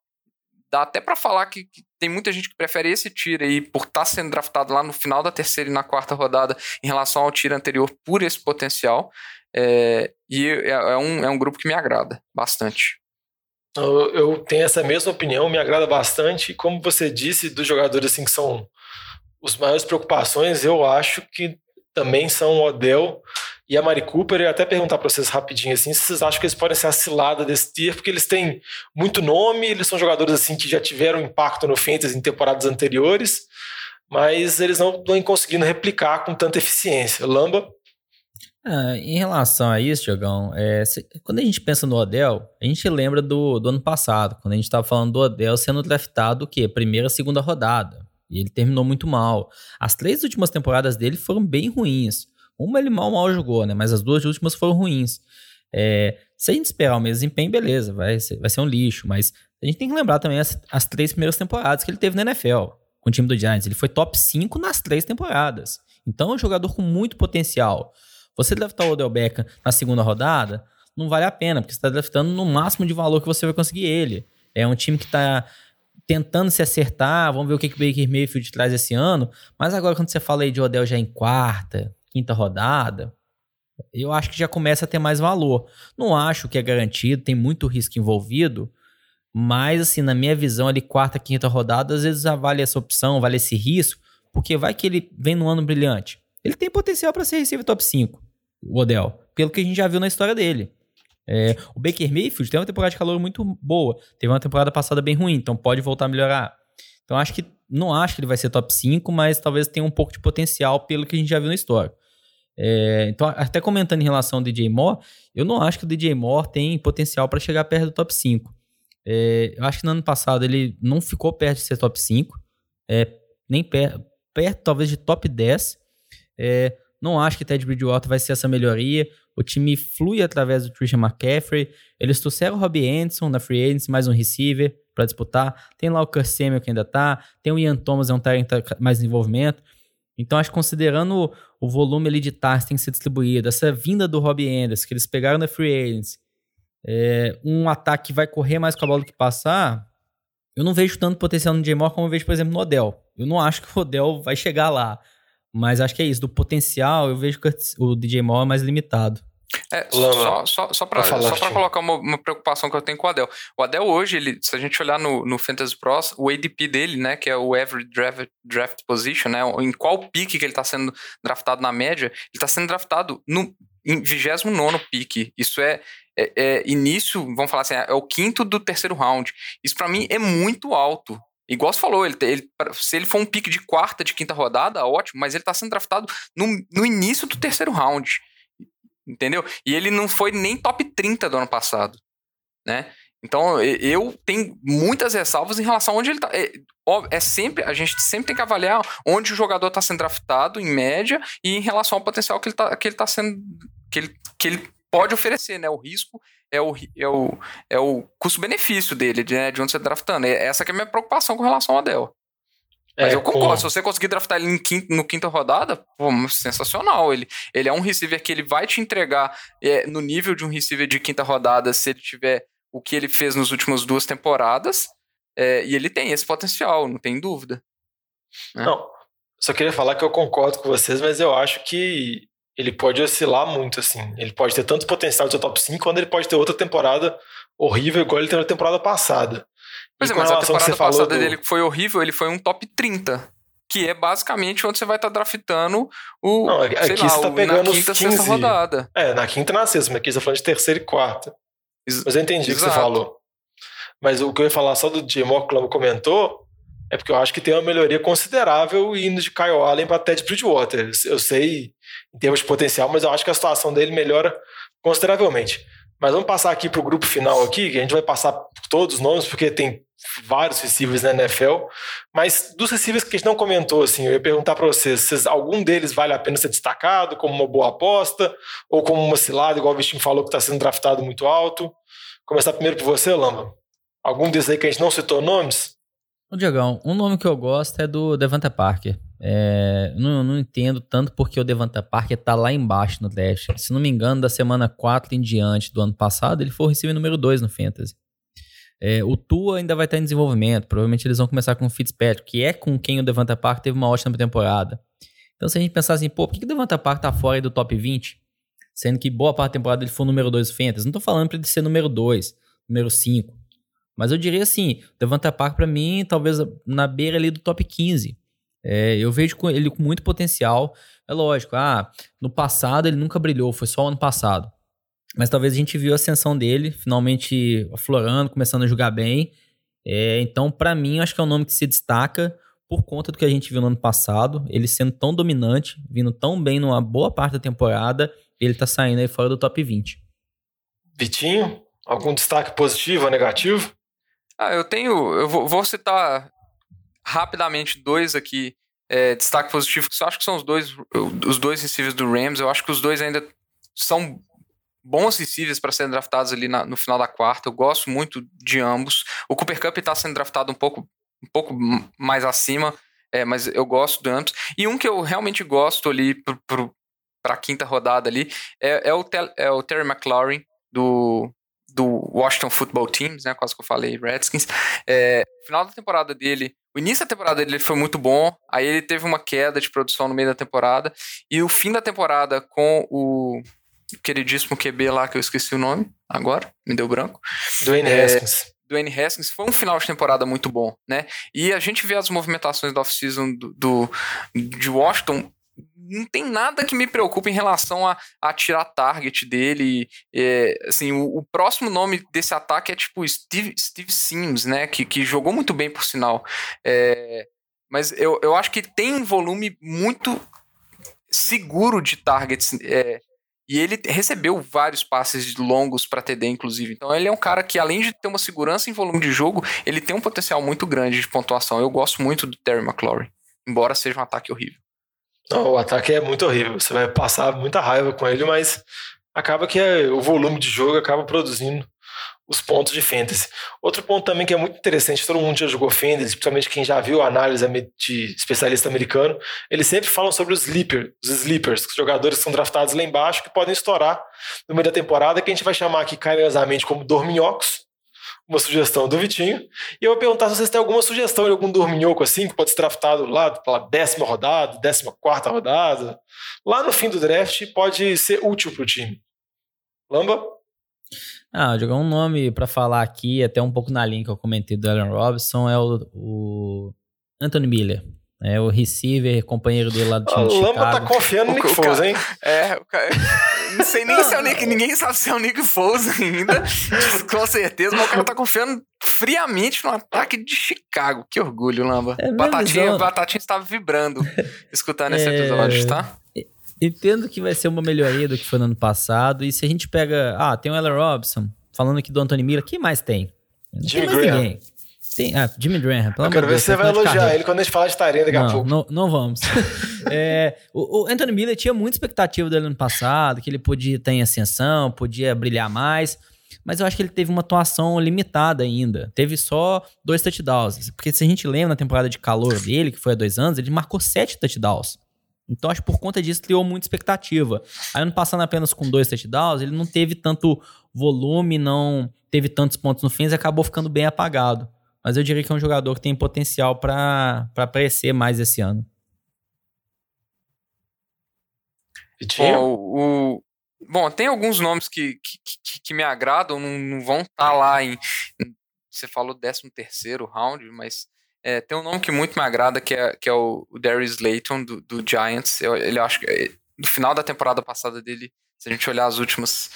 dá até para falar que, que, tem muita gente que prefere esse tiro aí por estar tá sendo draftado lá no final da terceira e na quarta rodada em relação ao tiro anterior por esse potencial. É, e é, é, um, é um grupo que me agrada bastante.
Eu, eu tenho essa mesma opinião, me agrada bastante. Como você disse, dos jogadores assim, que são os maiores preocupações, eu acho que também são o Odell e a Mari Cooper. Eu ia até perguntar para vocês rapidinho assim, se vocês acham que eles podem ser a cilada desse tier, porque eles têm muito nome, eles são jogadores assim que já tiveram impacto no Fantasy em temporadas anteriores, mas eles não estão conseguindo replicar com tanta eficiência. Lamba?
Ah, em relação a isso, Diogão, é, se, quando a gente pensa no Odell, a gente lembra do, do ano passado, quando a gente estava falando do Odell sendo draftado o quê? Primeira, segunda rodada. E ele terminou muito mal. As três últimas temporadas dele foram bem ruins. Uma ele mal, mal jogou, né? Mas as duas últimas foram ruins. É, se a gente esperar o mesmo desempenho, beleza, vai ser, vai ser um lixo. Mas a gente tem que lembrar também as, as três primeiras temporadas que ele teve na NFL com o time do Giants. Ele foi top 5 nas três temporadas. Então é um jogador com muito potencial. Você draftar o Odell Beckham na segunda rodada, não vale a pena, porque você está draftando no máximo de valor que você vai conseguir ele. É um time que está tentando se acertar, vamos ver o que, que o Baker Mayfield traz esse ano. Mas agora, quando você fala aí de Odell já em quarta, quinta rodada, eu acho que já começa a ter mais valor. Não acho que é garantido, tem muito risco envolvido, mas assim, na minha visão, ali quarta, quinta rodada, às vezes vale essa opção, vale esse risco, porque vai que ele vem no ano brilhante. Ele tem potencial para ser receiver top 5, o Odell, pelo que a gente já viu na história dele. É, o Baker Mayfield tem uma temporada de calor muito boa, teve uma temporada passada bem ruim, então pode voltar a melhorar. Então acho que não acho que ele vai ser top 5, mas talvez tenha um pouco de potencial pelo que a gente já viu na história. É, então, até comentando em relação ao DJ Moore, eu não acho que o DJ Moore tem potencial para chegar perto do top 5. É, eu acho que no ano passado ele não ficou perto de ser top 5, é, nem per perto talvez de top 10. É, não acho que Ted Bridgewater vai ser essa melhoria. O time flui através do Christian McCaffrey. Eles trouxeram o Robbie Anderson na free agency, mais um receiver para disputar. Tem lá o Samuel que ainda tá. Tem o Ian Thomas, é um talent mais desenvolvimento. Então, acho que considerando o volume ali de que tem que ser distribuído, essa vinda do Robbie Anderson, que eles pegaram na free agency, é, um ataque que vai correr mais com a bola do que passar, eu não vejo tanto potencial no Moore como eu vejo, por exemplo, no Odell. Eu não acho que o Odell vai chegar lá. Mas acho que é isso. Do potencial, eu vejo que o DJ Moore é mais limitado.
É, só, só, só para colocar uma, uma, preocupação que eu tenho com o Adel. O Adel hoje, ele, se a gente olhar no, no Fantasy Pros, o ADP dele, né, que é o Average Draft, draft Position, né, em qual pique que ele está sendo draftado na média, ele está sendo draftado no em 29 pique. Isso é, é, é, início, vamos falar assim, é o quinto do terceiro round. Isso para mim é muito alto. Igual você falou, ele, ele, se ele for um pique de quarta, de quinta rodada, ótimo, mas ele está sendo draftado no, no início do terceiro round. Entendeu? E ele não foi nem top 30 do ano passado. Né? Então, eu tenho muitas ressalvas em relação a onde ele está. É, é, sempre, a gente sempre tem que avaliar onde o jogador está sendo draftado, em média, e em relação ao potencial que ele está que ele tá sendo. Que ele, que ele pode oferecer, né? O risco é o, é o, é o custo-benefício dele, de, né, de onde você está draftando. Essa é a minha preocupação com relação ao Adel. Mas é, eu concordo, se você conseguir draftar ele quinto, no quinta rodada, pô, sensacional. Ele, ele é um receiver que ele vai te entregar é, no nível de um receiver de quinta rodada se ele tiver o que ele fez nas últimas duas temporadas. É, e ele tem esse potencial, não tem dúvida.
Né? Não, só queria falar que eu concordo com vocês, mas eu acho que ele pode oscilar muito, assim. Ele pode ter tanto potencial de ser top 5, quando ele pode ter outra temporada horrível, igual ele teve na temporada passada.
Pois é, mas a temporada passada do... dele foi horrível, ele foi um top 30. Que é basicamente onde você vai estar tá draftando o. Não, aqui sei lá, você tá pegando na quinta, 15. sexta rodada.
É, na quinta e na sexta, mas aqui você tá falando de terceira e quarta. Ex mas eu entendi o que você falou. Mas o que eu ia falar só do Jimmy que o comentou é porque eu acho que tem uma melhoria considerável indo de Kyle Allen para Ted Bridgewater. Eu sei em termos de potencial, mas eu acho que a situação dele melhora consideravelmente. Mas vamos passar aqui para o grupo final aqui, que a gente vai passar por todos os nomes, porque tem vários receivers na NFL. Mas dos receivers que a gente não comentou, assim, eu ia perguntar para vocês, se algum deles vale a pena ser destacado como uma boa aposta, ou como uma cilada, igual o Vitinho falou que está sendo draftado muito alto. Começar primeiro por você, Lamba. Algum desses aí que a gente não citou nomes?
O Diagão, um nome que eu gosto é do Devante Parker. É, não, não entendo tanto porque o Devante Parker tá lá embaixo no Dash. Se não me engano, da semana 4 em diante do ano passado, ele foi o receiver número 2 no Fantasy. É, o Tua ainda vai estar em desenvolvimento. Provavelmente eles vão começar com o Fitzpatrick, que é com quem o Devante Parker teve uma ótima temporada. Então, se a gente pensar assim, pô, por que, que o Devante Parker tá fora do top 20? Sendo que boa parte da temporada ele foi o número 2 do. Não tô falando para ele ser número 2, número 5. Mas eu diria assim, o Devonta Park para mim, talvez na beira ali do top 15. É, eu vejo ele com muito potencial. É lógico, ah, no passado ele nunca brilhou, foi só ano passado. Mas talvez a gente viu a ascensão dele, finalmente aflorando, começando a jogar bem. É, então, para mim, acho que é um nome que se destaca por conta do que a gente viu no ano passado. Ele sendo tão dominante, vindo tão bem numa boa parte da temporada, ele tá saindo aí fora do top 20.
Vitinho, algum destaque positivo ou negativo?
Ah, eu tenho. Eu vou, vou citar rapidamente dois aqui. É, destaque positivo, que eu acho que são os dois, os dois receivers do Rams. Eu acho que os dois ainda são bons receivers para serem draftados ali na, no final da quarta. Eu gosto muito de ambos. O Cooper Cup está sendo draftado um pouco, um pouco mais acima, é, mas eu gosto de ambos. E um que eu realmente gosto ali para a quinta rodada ali é, é, o, é o Terry McLaurin do, do Washington Football Teams, né? Quase que eu falei, Redskins. É, final da temporada dele, o início da temporada dele foi muito bom, aí ele teve uma queda de produção no meio da temporada, e o fim da temporada com o queridíssimo QB lá, que eu esqueci o nome agora, me deu branco.
Dwayne é, Haskins.
Dwayne Haskins foi um final de temporada muito bom, né? E a gente vê as movimentações da off-season do, do, de Washington não tem nada que me preocupe em relação a, a tirar target dele. É, assim, o, o, próximo nome desse ataque é tipo Steve, Steve Sims, né? Que, que jogou muito bem, por sinal. É, mas eu, eu acho que tem um volume muito seguro de targets. É, e ele recebeu vários passes longos para TD, inclusive. Então ele é um cara que, além de ter uma segurança em volume de jogo, ele tem um potencial muito grande de pontuação. Eu gosto muito do Terry McLaurin, embora seja um ataque horrível.
Não, o ataque é muito horrível. Você vai passar muita raiva com ele, mas acaba que é, o volume de jogo acaba produzindo os pontos de fantasy. Outro ponto também que é muito interessante, todo mundo já jogou fantasy, principalmente quem já viu a análise de especialista americano, eles sempre falam sobre os sleepers, os sleepers, os jogadores que são draftados lá embaixo que podem estourar no meio da temporada, que a gente vai chamar aqui carinhosamente como dorminhocos, uma sugestão do Vitinho. E eu vou perguntar se vocês têm alguma sugestão de algum dorminhoco assim, que pode ser draftado lá pela décima rodada, décima quarta rodada. Lá no fim do draft pode ser útil para o time. Lamba?
Ah, jogar um nome para falar aqui, até um pouco na linha que eu comentei do Allen Robinson, é o, o Anthony Miller. É o receiver, companheiro dele lá do time
o
de
Lamba
Chicago.
tá confiando no
O-
Nick Foles, hein?
É, o cara, não sei nem se é o Nick, ninguém sabe se é o Nick Foles ainda, com certeza, mas o cara tá confiando friamente no ataque de Chicago. Que orgulho, Lamba.
É,
Batatinha,
visão-
Batatinha estava vibrando escutando esse
É.
episódio, tá?
Entendo que vai ser uma melhoria do que foi no ano passado. E se a gente pega. Ah, tem o Allen Robinson, falando aqui do Anthony Miller, quem mais tem? Não
Jimmy
tem mais
Graham.
ninguém. Tem, ah, Jimmy Graham, pelo
Eu quero ver
Deus,
se você vai elogiar
carreira.
ele quando a gente falar de Tyrene daqui a
Não,
pouco.
não, não vamos. É, o, o Anthony Miller tinha muita expectativa dele ano passado, que ele podia estar em ascensão, podia brilhar mais, mas eu acho que ele teve uma atuação limitada ainda. Teve só dois touchdowns. Porque se a gente lembra na temporada de calor dele, que foi há dois anos, ele marcou sete touchdowns. Então, acho que por conta disso criou muita expectativa. Aí, ano passado, apenas com dois touchdowns, ele não teve tanto volume, não teve tantos pontos no fim, e acabou ficando bem apagado. Mas eu diria que é um jogador que tem potencial para aparecer mais esse ano.
Bom, o, bom, tem alguns nomes que, que, que, que me agradam, não, não vão estar lá em, em- Você falou 13 terceiro round, mas é, tem um nome que muito me agrada, que é, que é o, o Darius Layton, do, do Giants. Eu, ele acho que é, no final da temporada passada dele, se a gente olhar as últimas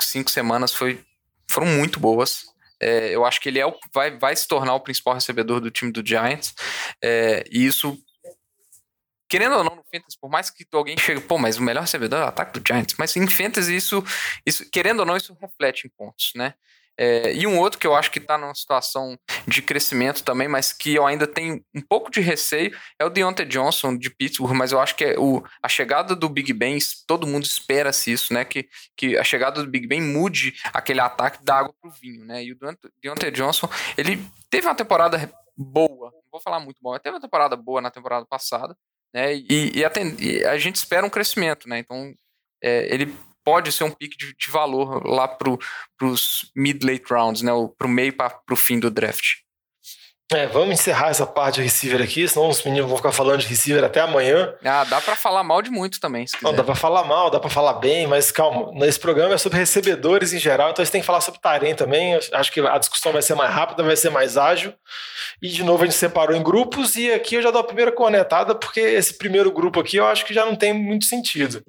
cinco semanas, foi, foram muito boas. É, eu acho que ele é o, vai, vai se tornar o principal recebedor do time do Giants. É, e isso querendo ou não, no Fantasy, por mais que alguém chegue, pô, mas o melhor recebedor é o ataque do Giants, mas em Fantasy isso, isso querendo ou não, isso reflete em pontos, né? É, e um outro que eu acho que tá numa situação de crescimento também, mas que eu ainda tenho um pouco de receio, é o Deontay Johnson de Pittsburgh, mas eu acho que é o, a chegada do Big Ben, todo mundo espera-se isso, né? Que, que a chegada do Big Ben mude aquele ataque da água pro vinho, né? E o Deont- Deontay Johnson, ele teve uma temporada boa, não vou falar muito boa, mas teve uma temporada boa na temporada passada, né? E, e a, e a gente espera um crescimento, né? Então é, ele pode ser um pique de, de valor lá para os mid-late rounds, né? Para o meio para o fim do draft.
É, vamos encerrar essa parte de receiver aqui, senão os meninos vão ficar falando de receiver até amanhã.
Ah, dá para falar mal de muito também.
Não, dá pra falar mal, dá pra falar bem, mas calma, nesse programa é sobre recebedores em geral, então você tem que falar sobre Tarém também. Acho que a discussão vai ser mais rápida, vai ser mais ágil. E de novo a gente separou em grupos, e aqui eu já dou a primeira cornetada, porque esse primeiro grupo aqui eu acho que já não tem muito sentido.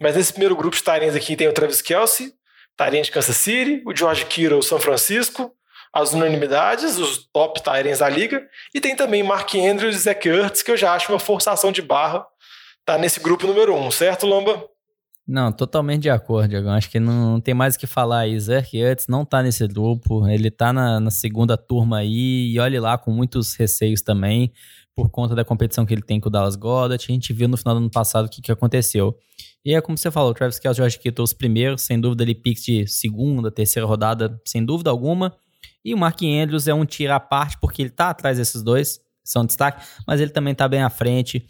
Mas nesse primeiro grupo de Tarens aqui tem o Travis Kelsey, Tarém de Kansas City, o George Kittle, São Francisco, as unanimidades, os top Tyrens da liga, e tem também Mark Andrews e Zach Ertz, que eu já acho uma forçação de barra tá nesse grupo número um, certo, Lamba?
Não, totalmente de acordo, Diego. Acho que não, não tem mais o que falar aí. Zerk antes não tá nesse grupo, ele tá na, na segunda turma aí, e olhe lá com muitos receios também, por conta da competição que ele tem com o Dallas Goddard. A gente viu no final do ano passado o que, que aconteceu. E é como você falou, o Travis Kelce e George Kittle os primeiros, sem dúvida ele picks de segunda, terceira rodada, sem dúvida alguma. E o Mark Andrews é um tiro à parte, porque ele tá atrás desses dois, são destaque, mas ele também tá bem à frente.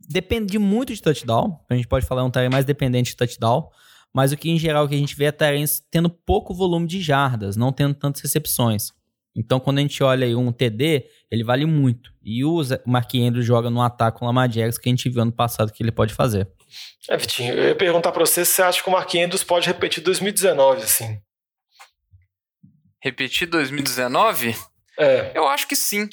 Depende muito de touchdown. A gente pode falar um Tyrene mais dependente de touchdown. Mas o que em geral que a gente vê é Tyrens tendo pouco volume de jardas, não tendo tantas recepções. Então, quando a gente olha aí um TD, ele vale muito. E o Mark Andrews joga no ataque com o Lamar Jackson, que a gente viu ano passado que ele pode fazer.
É, Vitinho, eu ia perguntar pra você se você acha que o Mark Andrews pode repetir 2019, assim.
Repetir 2019?
É,
Eu acho que sim.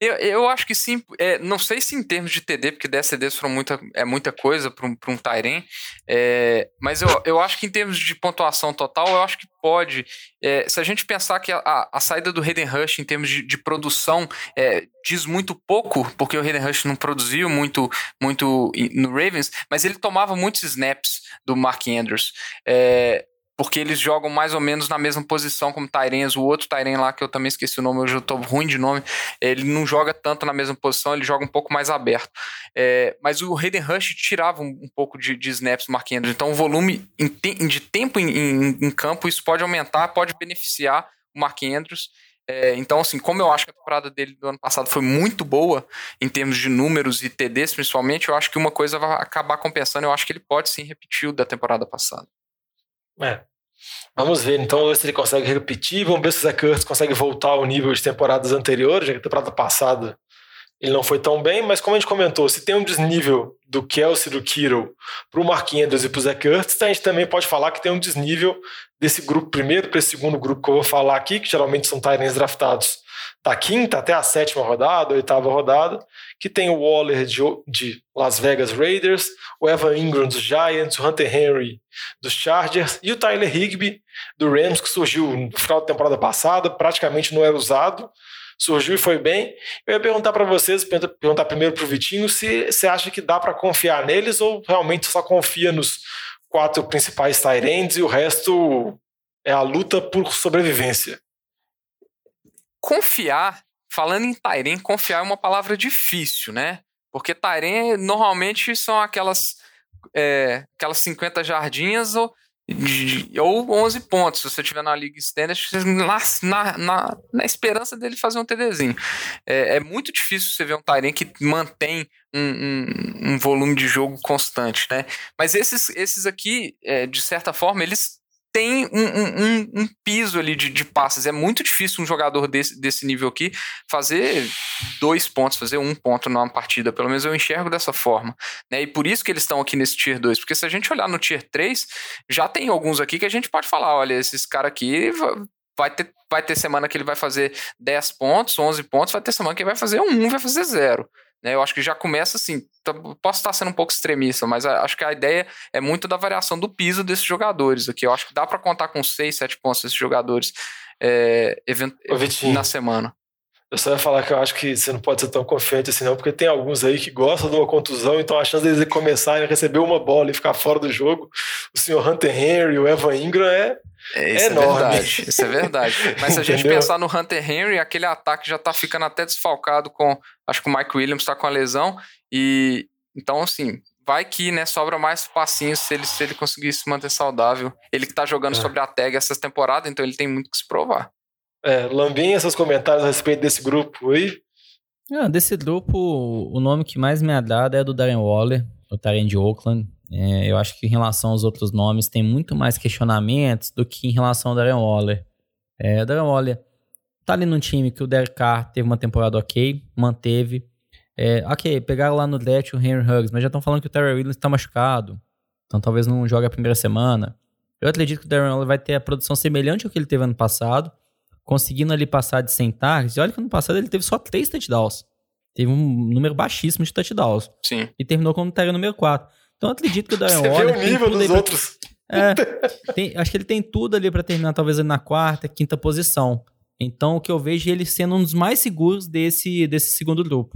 Eu, eu acho que sim. É, não sei se em termos de TD, porque 10 CDs foram muita, é muita coisa para um, pra um Tyren. É, mas eu, eu acho que em termos de pontuação total, eu acho que pode. É, se a gente pensar que a, a, a saída do Hayden Rush em termos de, de produção é, diz muito pouco, porque o Hayden Rush não produziu muito, muito no Ravens, mas ele tomava muitos snaps do Mark Andrews. É, porque eles jogam mais ou menos na mesma posição como Tyrens, o outro Tyren lá que eu também esqueci o nome, eu tô ruim de nome, ele não joga tanto na mesma posição, ele joga um pouco mais aberto. É, mas o Hayden Rush tirava um, um pouco de, de snaps do Mark Andrews, então o volume em te- de tempo em, em- em campo, isso pode aumentar, pode beneficiar o Mark Andrews. É, então, assim, como eu acho que a temporada dele do ano passado foi muito boa em termos de números e TDs, principalmente, eu acho que uma coisa vai acabar compensando. Eu acho que ele pode sim repetir o da temporada passada.
É. Vamos ver, então, vamos ver se ele consegue repetir. Vamos ver se o Zach Ertz consegue voltar ao nível de temporadas anteriores, já que a temporada passada ele não foi tão bem, mas como a gente comentou, se tem um desnível do Kelsey do Kittle para o Andrews e para o Zach Ertz, a gente também pode falar que tem um desnível desse grupo primeiro para esse segundo grupo que eu vou falar aqui, que geralmente são Tyrants draftados da quinta até a sétima rodada, oitava rodada, que tem o Waller de, de Las Vegas Raiders, o Evan Ingram dos Giants, o Hunter Henry dos Chargers e o Tyler Higby do Rams, que surgiu no final da temporada passada, praticamente não era usado, surgiu e foi bem. Eu ia perguntar para vocês, perguntar primeiro para o Vitinho, se você acha que dá para confiar neles ou realmente só confia nos quatro principais Tyrands e o resto é a luta por sobrevivência.
Confiar, falando em Tyrant, confiar é uma palavra difícil, né? Porque Tyrant normalmente são aquelas, é, aquelas 50 jardinhas ou de, ou 11 pontos, se você tiver na Liga Standard, na, na, na, esperança dele fazer um TDzinho. É, é muito difícil você ver um Tyrene que mantém um, um, um, volume de jogo constante, né? Mas esses, esses aqui, é, de certa forma, eles tem um, um, um, piso ali de, de passes. É muito difícil um jogador desse, desse nível aqui fazer dois pontos, fazer um ponto numa partida. Pelo menos eu enxergo dessa forma. Né? E por isso que eles estão aqui nesse Tier 2. Porque se a gente olhar no Tier 3, já tem alguns aqui que a gente pode falar: olha, esses caras aqui vai ter, vai ter semana que ele vai fazer 10 pontos, 11 pontos, vai ter semana que ele vai fazer 1, vai fazer 0. Né? Eu acho que já começa assim. Tá, posso estar sendo um pouco extremista, mas acho que a ideia é muito da variação do piso desses jogadores aqui. Eu acho que dá para contar com 6, 7 pontos desses jogadores é, event... na semana.
Eu só ia falar que eu acho que você não pode ser tão confiante assim, não, porque tem alguns aí que gostam de uma contusão, então a chance deles começarem a receber uma bola e ficar fora do jogo, o senhor Hunter Henry, o Evan Ingram é, é, é enorme.
verdade, isso é verdade. Mas se a gente pensar no Hunter Henry, aquele ataque já tá ficando até desfalcado com. Acho que o Mike Williams tá com a lesão. E então, assim, vai que, né, sobra mais passinhos se ele, se ele conseguir se manter saudável. Ele que tá jogando é. sobre a tag essa temporada, então ele tem muito que se provar.
É, Lambinha, seus comentários a respeito desse grupo aí?
Ah, desse grupo, o nome que mais me agrada é do Darren Waller, o Tyrant de Oakland. É, eu acho que em relação aos outros nomes tem muito mais questionamentos do que em relação ao Darren Waller. É, o Darren Waller tá ali num time que o Derek Carr teve uma temporada ok, manteve. É, ok, pegaram lá no draft o Henry Huggs, mas já estão falando que o Terry Williams está machucado. Então talvez não jogue a primeira semana. Eu acredito que o Darren Waller vai ter a produção semelhante ao que ele teve ano passado conseguindo ali passar de 100 targets. E olha que ano passado ele teve só 3 touchdowns. Teve um número baixíssimo de touchdowns.
Sim.
E terminou como tag número 4. Então eu acredito que o Darren
Waller. Vê o nível dos outros.
Pra... É, tem, acho que ele tem tudo ali para terminar, talvez na quarta, quinta posição. Então o que eu vejo é ele sendo um dos mais seguros desse, desse segundo grupo.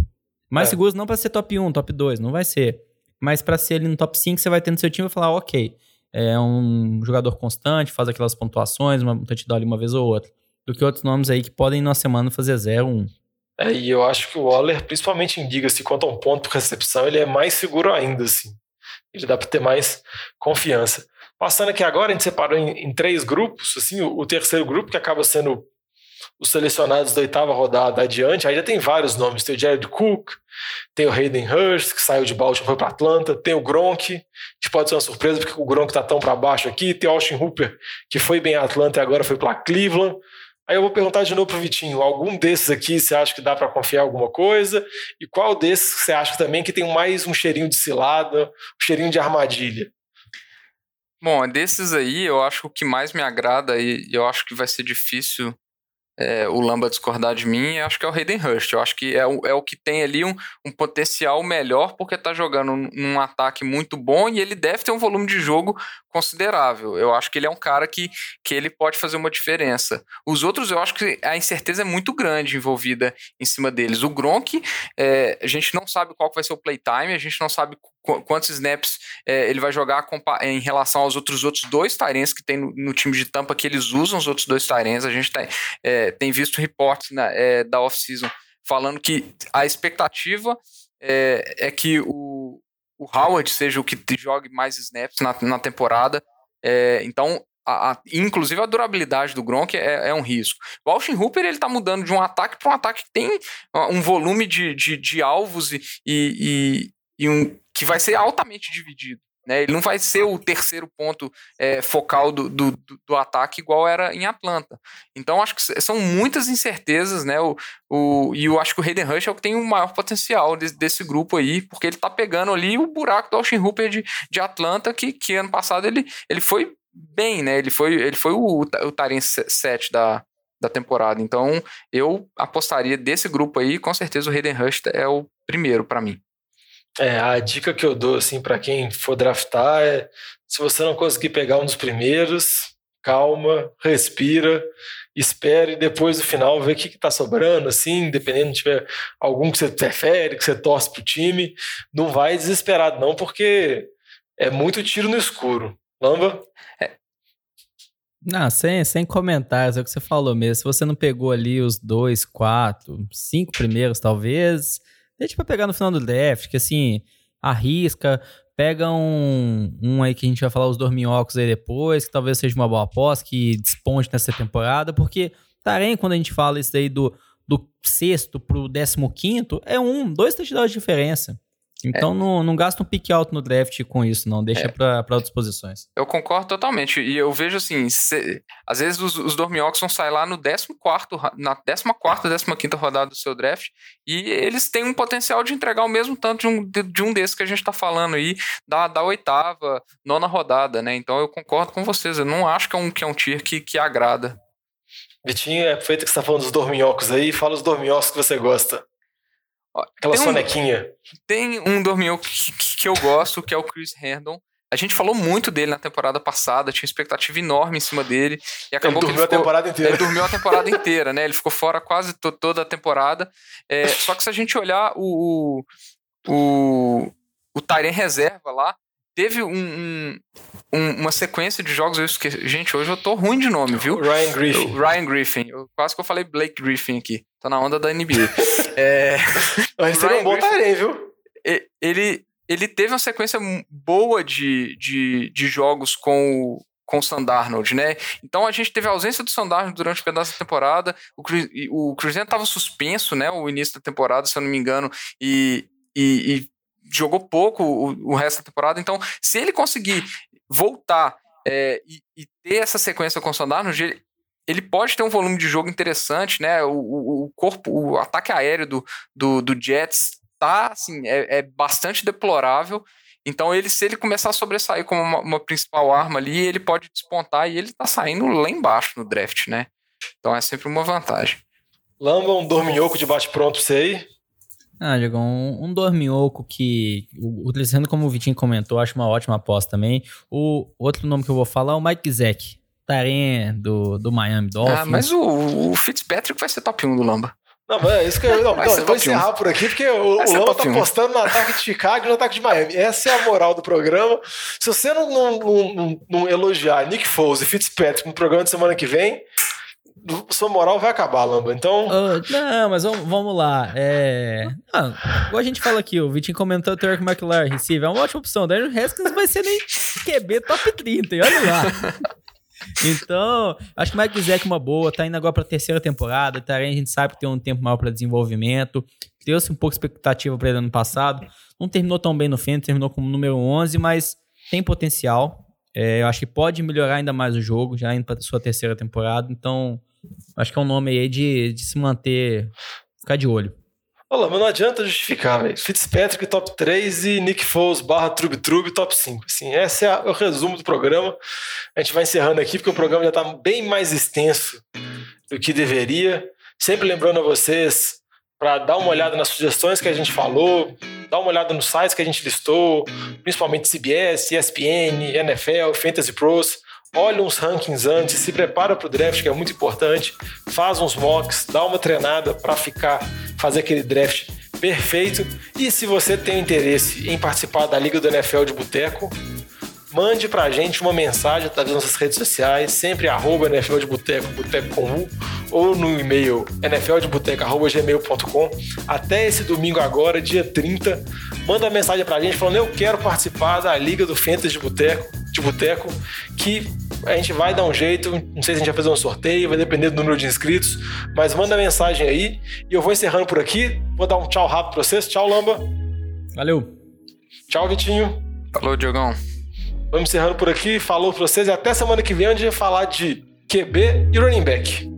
Mais é. seguros não para ser top 1, top 2, não vai ser. Mas para ser ali no top 5, você vai ter no seu time e vai falar, ok, é um jogador constante, faz aquelas pontuações, uma touchdown ali uma vez ou outra do que outros nomes aí que podem na semana fazer 0, 1. Um.
É, e eu acho que o Waller, principalmente em liga-se quanto a um ponto por recepção, ele é mais seguro ainda, assim. Ele dá para ter mais confiança. Passando aqui agora, a gente separou em, em três grupos, assim, o, o, terceiro grupo, que acaba sendo os selecionados da oitava rodada adiante, aí já tem vários nomes, tem o Jared Cook, tem o Hayden Hurst, que saiu de Baltimore foi para Atlanta, tem o Gronk, que pode ser uma surpresa porque o Gronk está tão para baixo aqui, tem o Austin Hooper, que foi bem a Atlanta e agora foi para Cleveland, Aí eu vou perguntar de novo para o Vitinho: algum desses aqui você acha que dá para confiar alguma coisa? E qual desses você acha também que tem mais um cheirinho de cilada, um cheirinho de armadilha?
Bom, desses aí, eu acho que o que mais me agrada e eu acho que vai ser difícil é, o Lamba discordar de mim, acho que é o Hayden Hurst. Eu acho que é o, é o que tem ali um, um potencial melhor, porque está jogando num ataque muito bom e ele deve ter um volume de jogo considerável. Eu acho que ele é um cara que, que ele pode fazer uma diferença. Os outros, eu acho que a incerteza é muito grande envolvida em cima deles. O Gronk, é, a gente não sabe qual vai ser o playtime, a gente não sabe quantos snaps é, ele vai jogar em relação aos outros outros dois Tyrens que tem no, no, time de Tampa que eles usam os outros dois Tyrens. A gente tem, é, tem visto reportes né, é, da off-season falando que a expectativa é, é, que o, o Howard seja o que jogue mais snaps na, na temporada. É, então, a, a, inclusive a durabilidade do Gronk é, é, um risco. O Austin Hooper ele tá mudando de um ataque para um ataque que tem um volume de, de, de alvos e, e, e um, que vai ser altamente dividido. Né? Ele não vai ser o terceiro ponto é, focal do, do, do, ataque igual era em Atlanta. Então, acho que são muitas incertezas, né? O, o, e eu acho que o Hayden Rush é o que tem o maior potencial desse, desse grupo aí, porque ele tá pegando ali o buraco do Austin Hooper de, de Atlanta, que, que ano passado ele, ele foi bem, né? Ele foi, ele foi o, o Taren 7 da, da temporada. Então, eu apostaria desse grupo aí, com certeza o Hayden Rush é o primeiro para mim.
É, a dica que eu dou assim para quem for draftar é se você não conseguir pegar um dos primeiros, calma, respira, espere depois do final ver o que está sobrando, assim, dependendo de tiver algum que você prefere, que você torce pro time, não vai desesperado não, porque é muito tiro no escuro. Lamba? É.
Não, sem, sem comentários, é o que você falou mesmo. Se você não pegou ali os dois, quatro, cinco primeiros, talvez, Deixa pra pegar no final do draft, que assim, arrisca, pega um, um aí que a gente vai falar os dorminhocos aí depois, que talvez seja uma boa aposta, que desponte nessa temporada, porque Tarém, quando a gente fala isso aí do, do sexto pro décimo quinto, é um, dois touchdowns de diferença. Então é. não, não gasta um pick alto no draft com isso, não. Deixa é. para outras posições.
Eu concordo totalmente. E eu vejo assim, se, às vezes os, os Dormiox vão sair lá no 14 na 14 15 rodada do seu draft, e eles têm um potencial de entregar o mesmo tanto de um, de, de um desses que a gente está falando aí, da, da oitava, nona rodada, né? Então eu concordo com vocês. Eu não acho que é um, que é um tier que, que agrada.
Vitinho, é feito que você está falando dos dorminhocos aí, fala os dorminhocos que você gosta. Aquela tem sonequinha.
Um, tem um dorminhoco que, que, eu gosto, que é o Chris Herndon. A gente falou muito dele na temporada passada, tinha expectativa enorme em cima dele. E acabou
ele dormiu
ele ficou,
a temporada inteira.
Ele dormiu a temporada inteira, né? Ele ficou fora quase toda a temporada. É, só que se a gente olhar o, o, o, o reserva lá, teve um, um, um, uma sequência de jogos. Eu esqueci. Gente, hoje eu tô ruim de nome, viu?
Ryan Griffin.
O Ryan Griffin. Eu, quase que eu falei Blake Griffin aqui. Tô na onda da NBA.
é, Mas seria um bom Tarém, viu?
Ele, ele teve uma sequência boa de, de, de jogos com o, com o Sandarnold, né? Então a gente teve a ausência do Sandarnold durante o pedaço da temporada. O, o Cruzeiro estava suspenso, né? O início da temporada, se eu não me engano, e, e, e jogou pouco o, o, resto da temporada. Então, se ele conseguir voltar é, e, e, ter essa sequência com o Sandarnold, ele, ele pode ter um volume de jogo interessante, né? O, o, o corpo, o ataque aéreo do, do, do Jets tá, assim, é, é, bastante deplorável. Então, ele, se ele começar a sobressair como uma, uma, principal arma ali, ele pode despontar e ele tá saindo lá embaixo no draft, né? Então é sempre uma vantagem.
Lamba, um dorminhoco de bate-pronto pra você aí?
Ah, Diego, um, um dorminhoco que, utilizando como o Vitinho comentou, acho uma ótima aposta também. O outro nome que eu vou falar é o Mike Zek, Taren do, do Miami Dolphins. Ah,
mas o, o Fitzpatrick vai ser top 1 do Lamba.
Não, mas é isso que eu, não, não, eu vou encerrar 1. por aqui, porque o, o Lamba tá apostando no ataque de Chicago e no ataque de Miami. Essa é a moral do programa. Se você não, não, não, não elogiar Nick Foles e Fitzpatrick no programa de semana que vem, sua moral vai acabar, Lamba. Então.
Uh, não, mas vamos, vamos lá. É... Ah, igual a gente fala aqui, o Vitinho comentou o Terry McLaren, receiver. É uma ótima opção. O Daniel Haskins vai ser nem QB top 30, olha lá. Então, acho que o Mike Zek é uma boa, tá indo agora pra terceira temporada, tá? a gente sabe que tem um tempo maior para desenvolvimento. Deu-se um pouco de expectativa para ele ano passado. Não terminou tão bem no fim, terminou como número 11, mas tem potencial. É, eu acho que pode melhorar ainda mais o jogo, já indo para sua terceira temporada. Então, Acho que é um nome aí de, de se manter, ficar de olho.
Olha mas não adianta justificar, velho. Fitzpatrick top 3 e Nick Foles barra Trub Trub top 5. Assim, esse é o resumo do programa. A gente vai encerrando aqui porque o programa já está bem mais extenso do que deveria. Sempre lembrando a vocês para dar uma olhada nas sugestões que a gente falou, dar uma olhada nos sites que a gente listou, principalmente CBS, ESPN, NFL, Fantasy Pros olha uns rankings antes, se prepara para o draft, que é muito importante, faz uns mocks, dá uma treinada para ficar, fazer aquele draft perfeito. E se você tem interesse em participar da Liga do NFL de Boteco, mande pra gente uma mensagem através das nossas redes sociais, sempre arroba NFL de Boteco, Boteco com U, ou no e-mail nfldeboteco.gmail.com. Até esse domingo agora, dia 30, manda uma mensagem pra gente falando eu quero participar da Liga do Fantasy de Boteco, de Boteco, que a gente vai dar um jeito, não sei se a gente vai fazer um sorteio, vai depender do número de inscritos, mas manda mensagem aí e eu vou encerrando por aqui. Vou dar um tchau rápido pra vocês. Tchau, Lamba.
Valeu.
Tchau, Vitinho.
Falou, Diogão.
Vamos encerrando por aqui. Falou pra vocês e até semana que vem, onde a gente vai falar de QB e running back.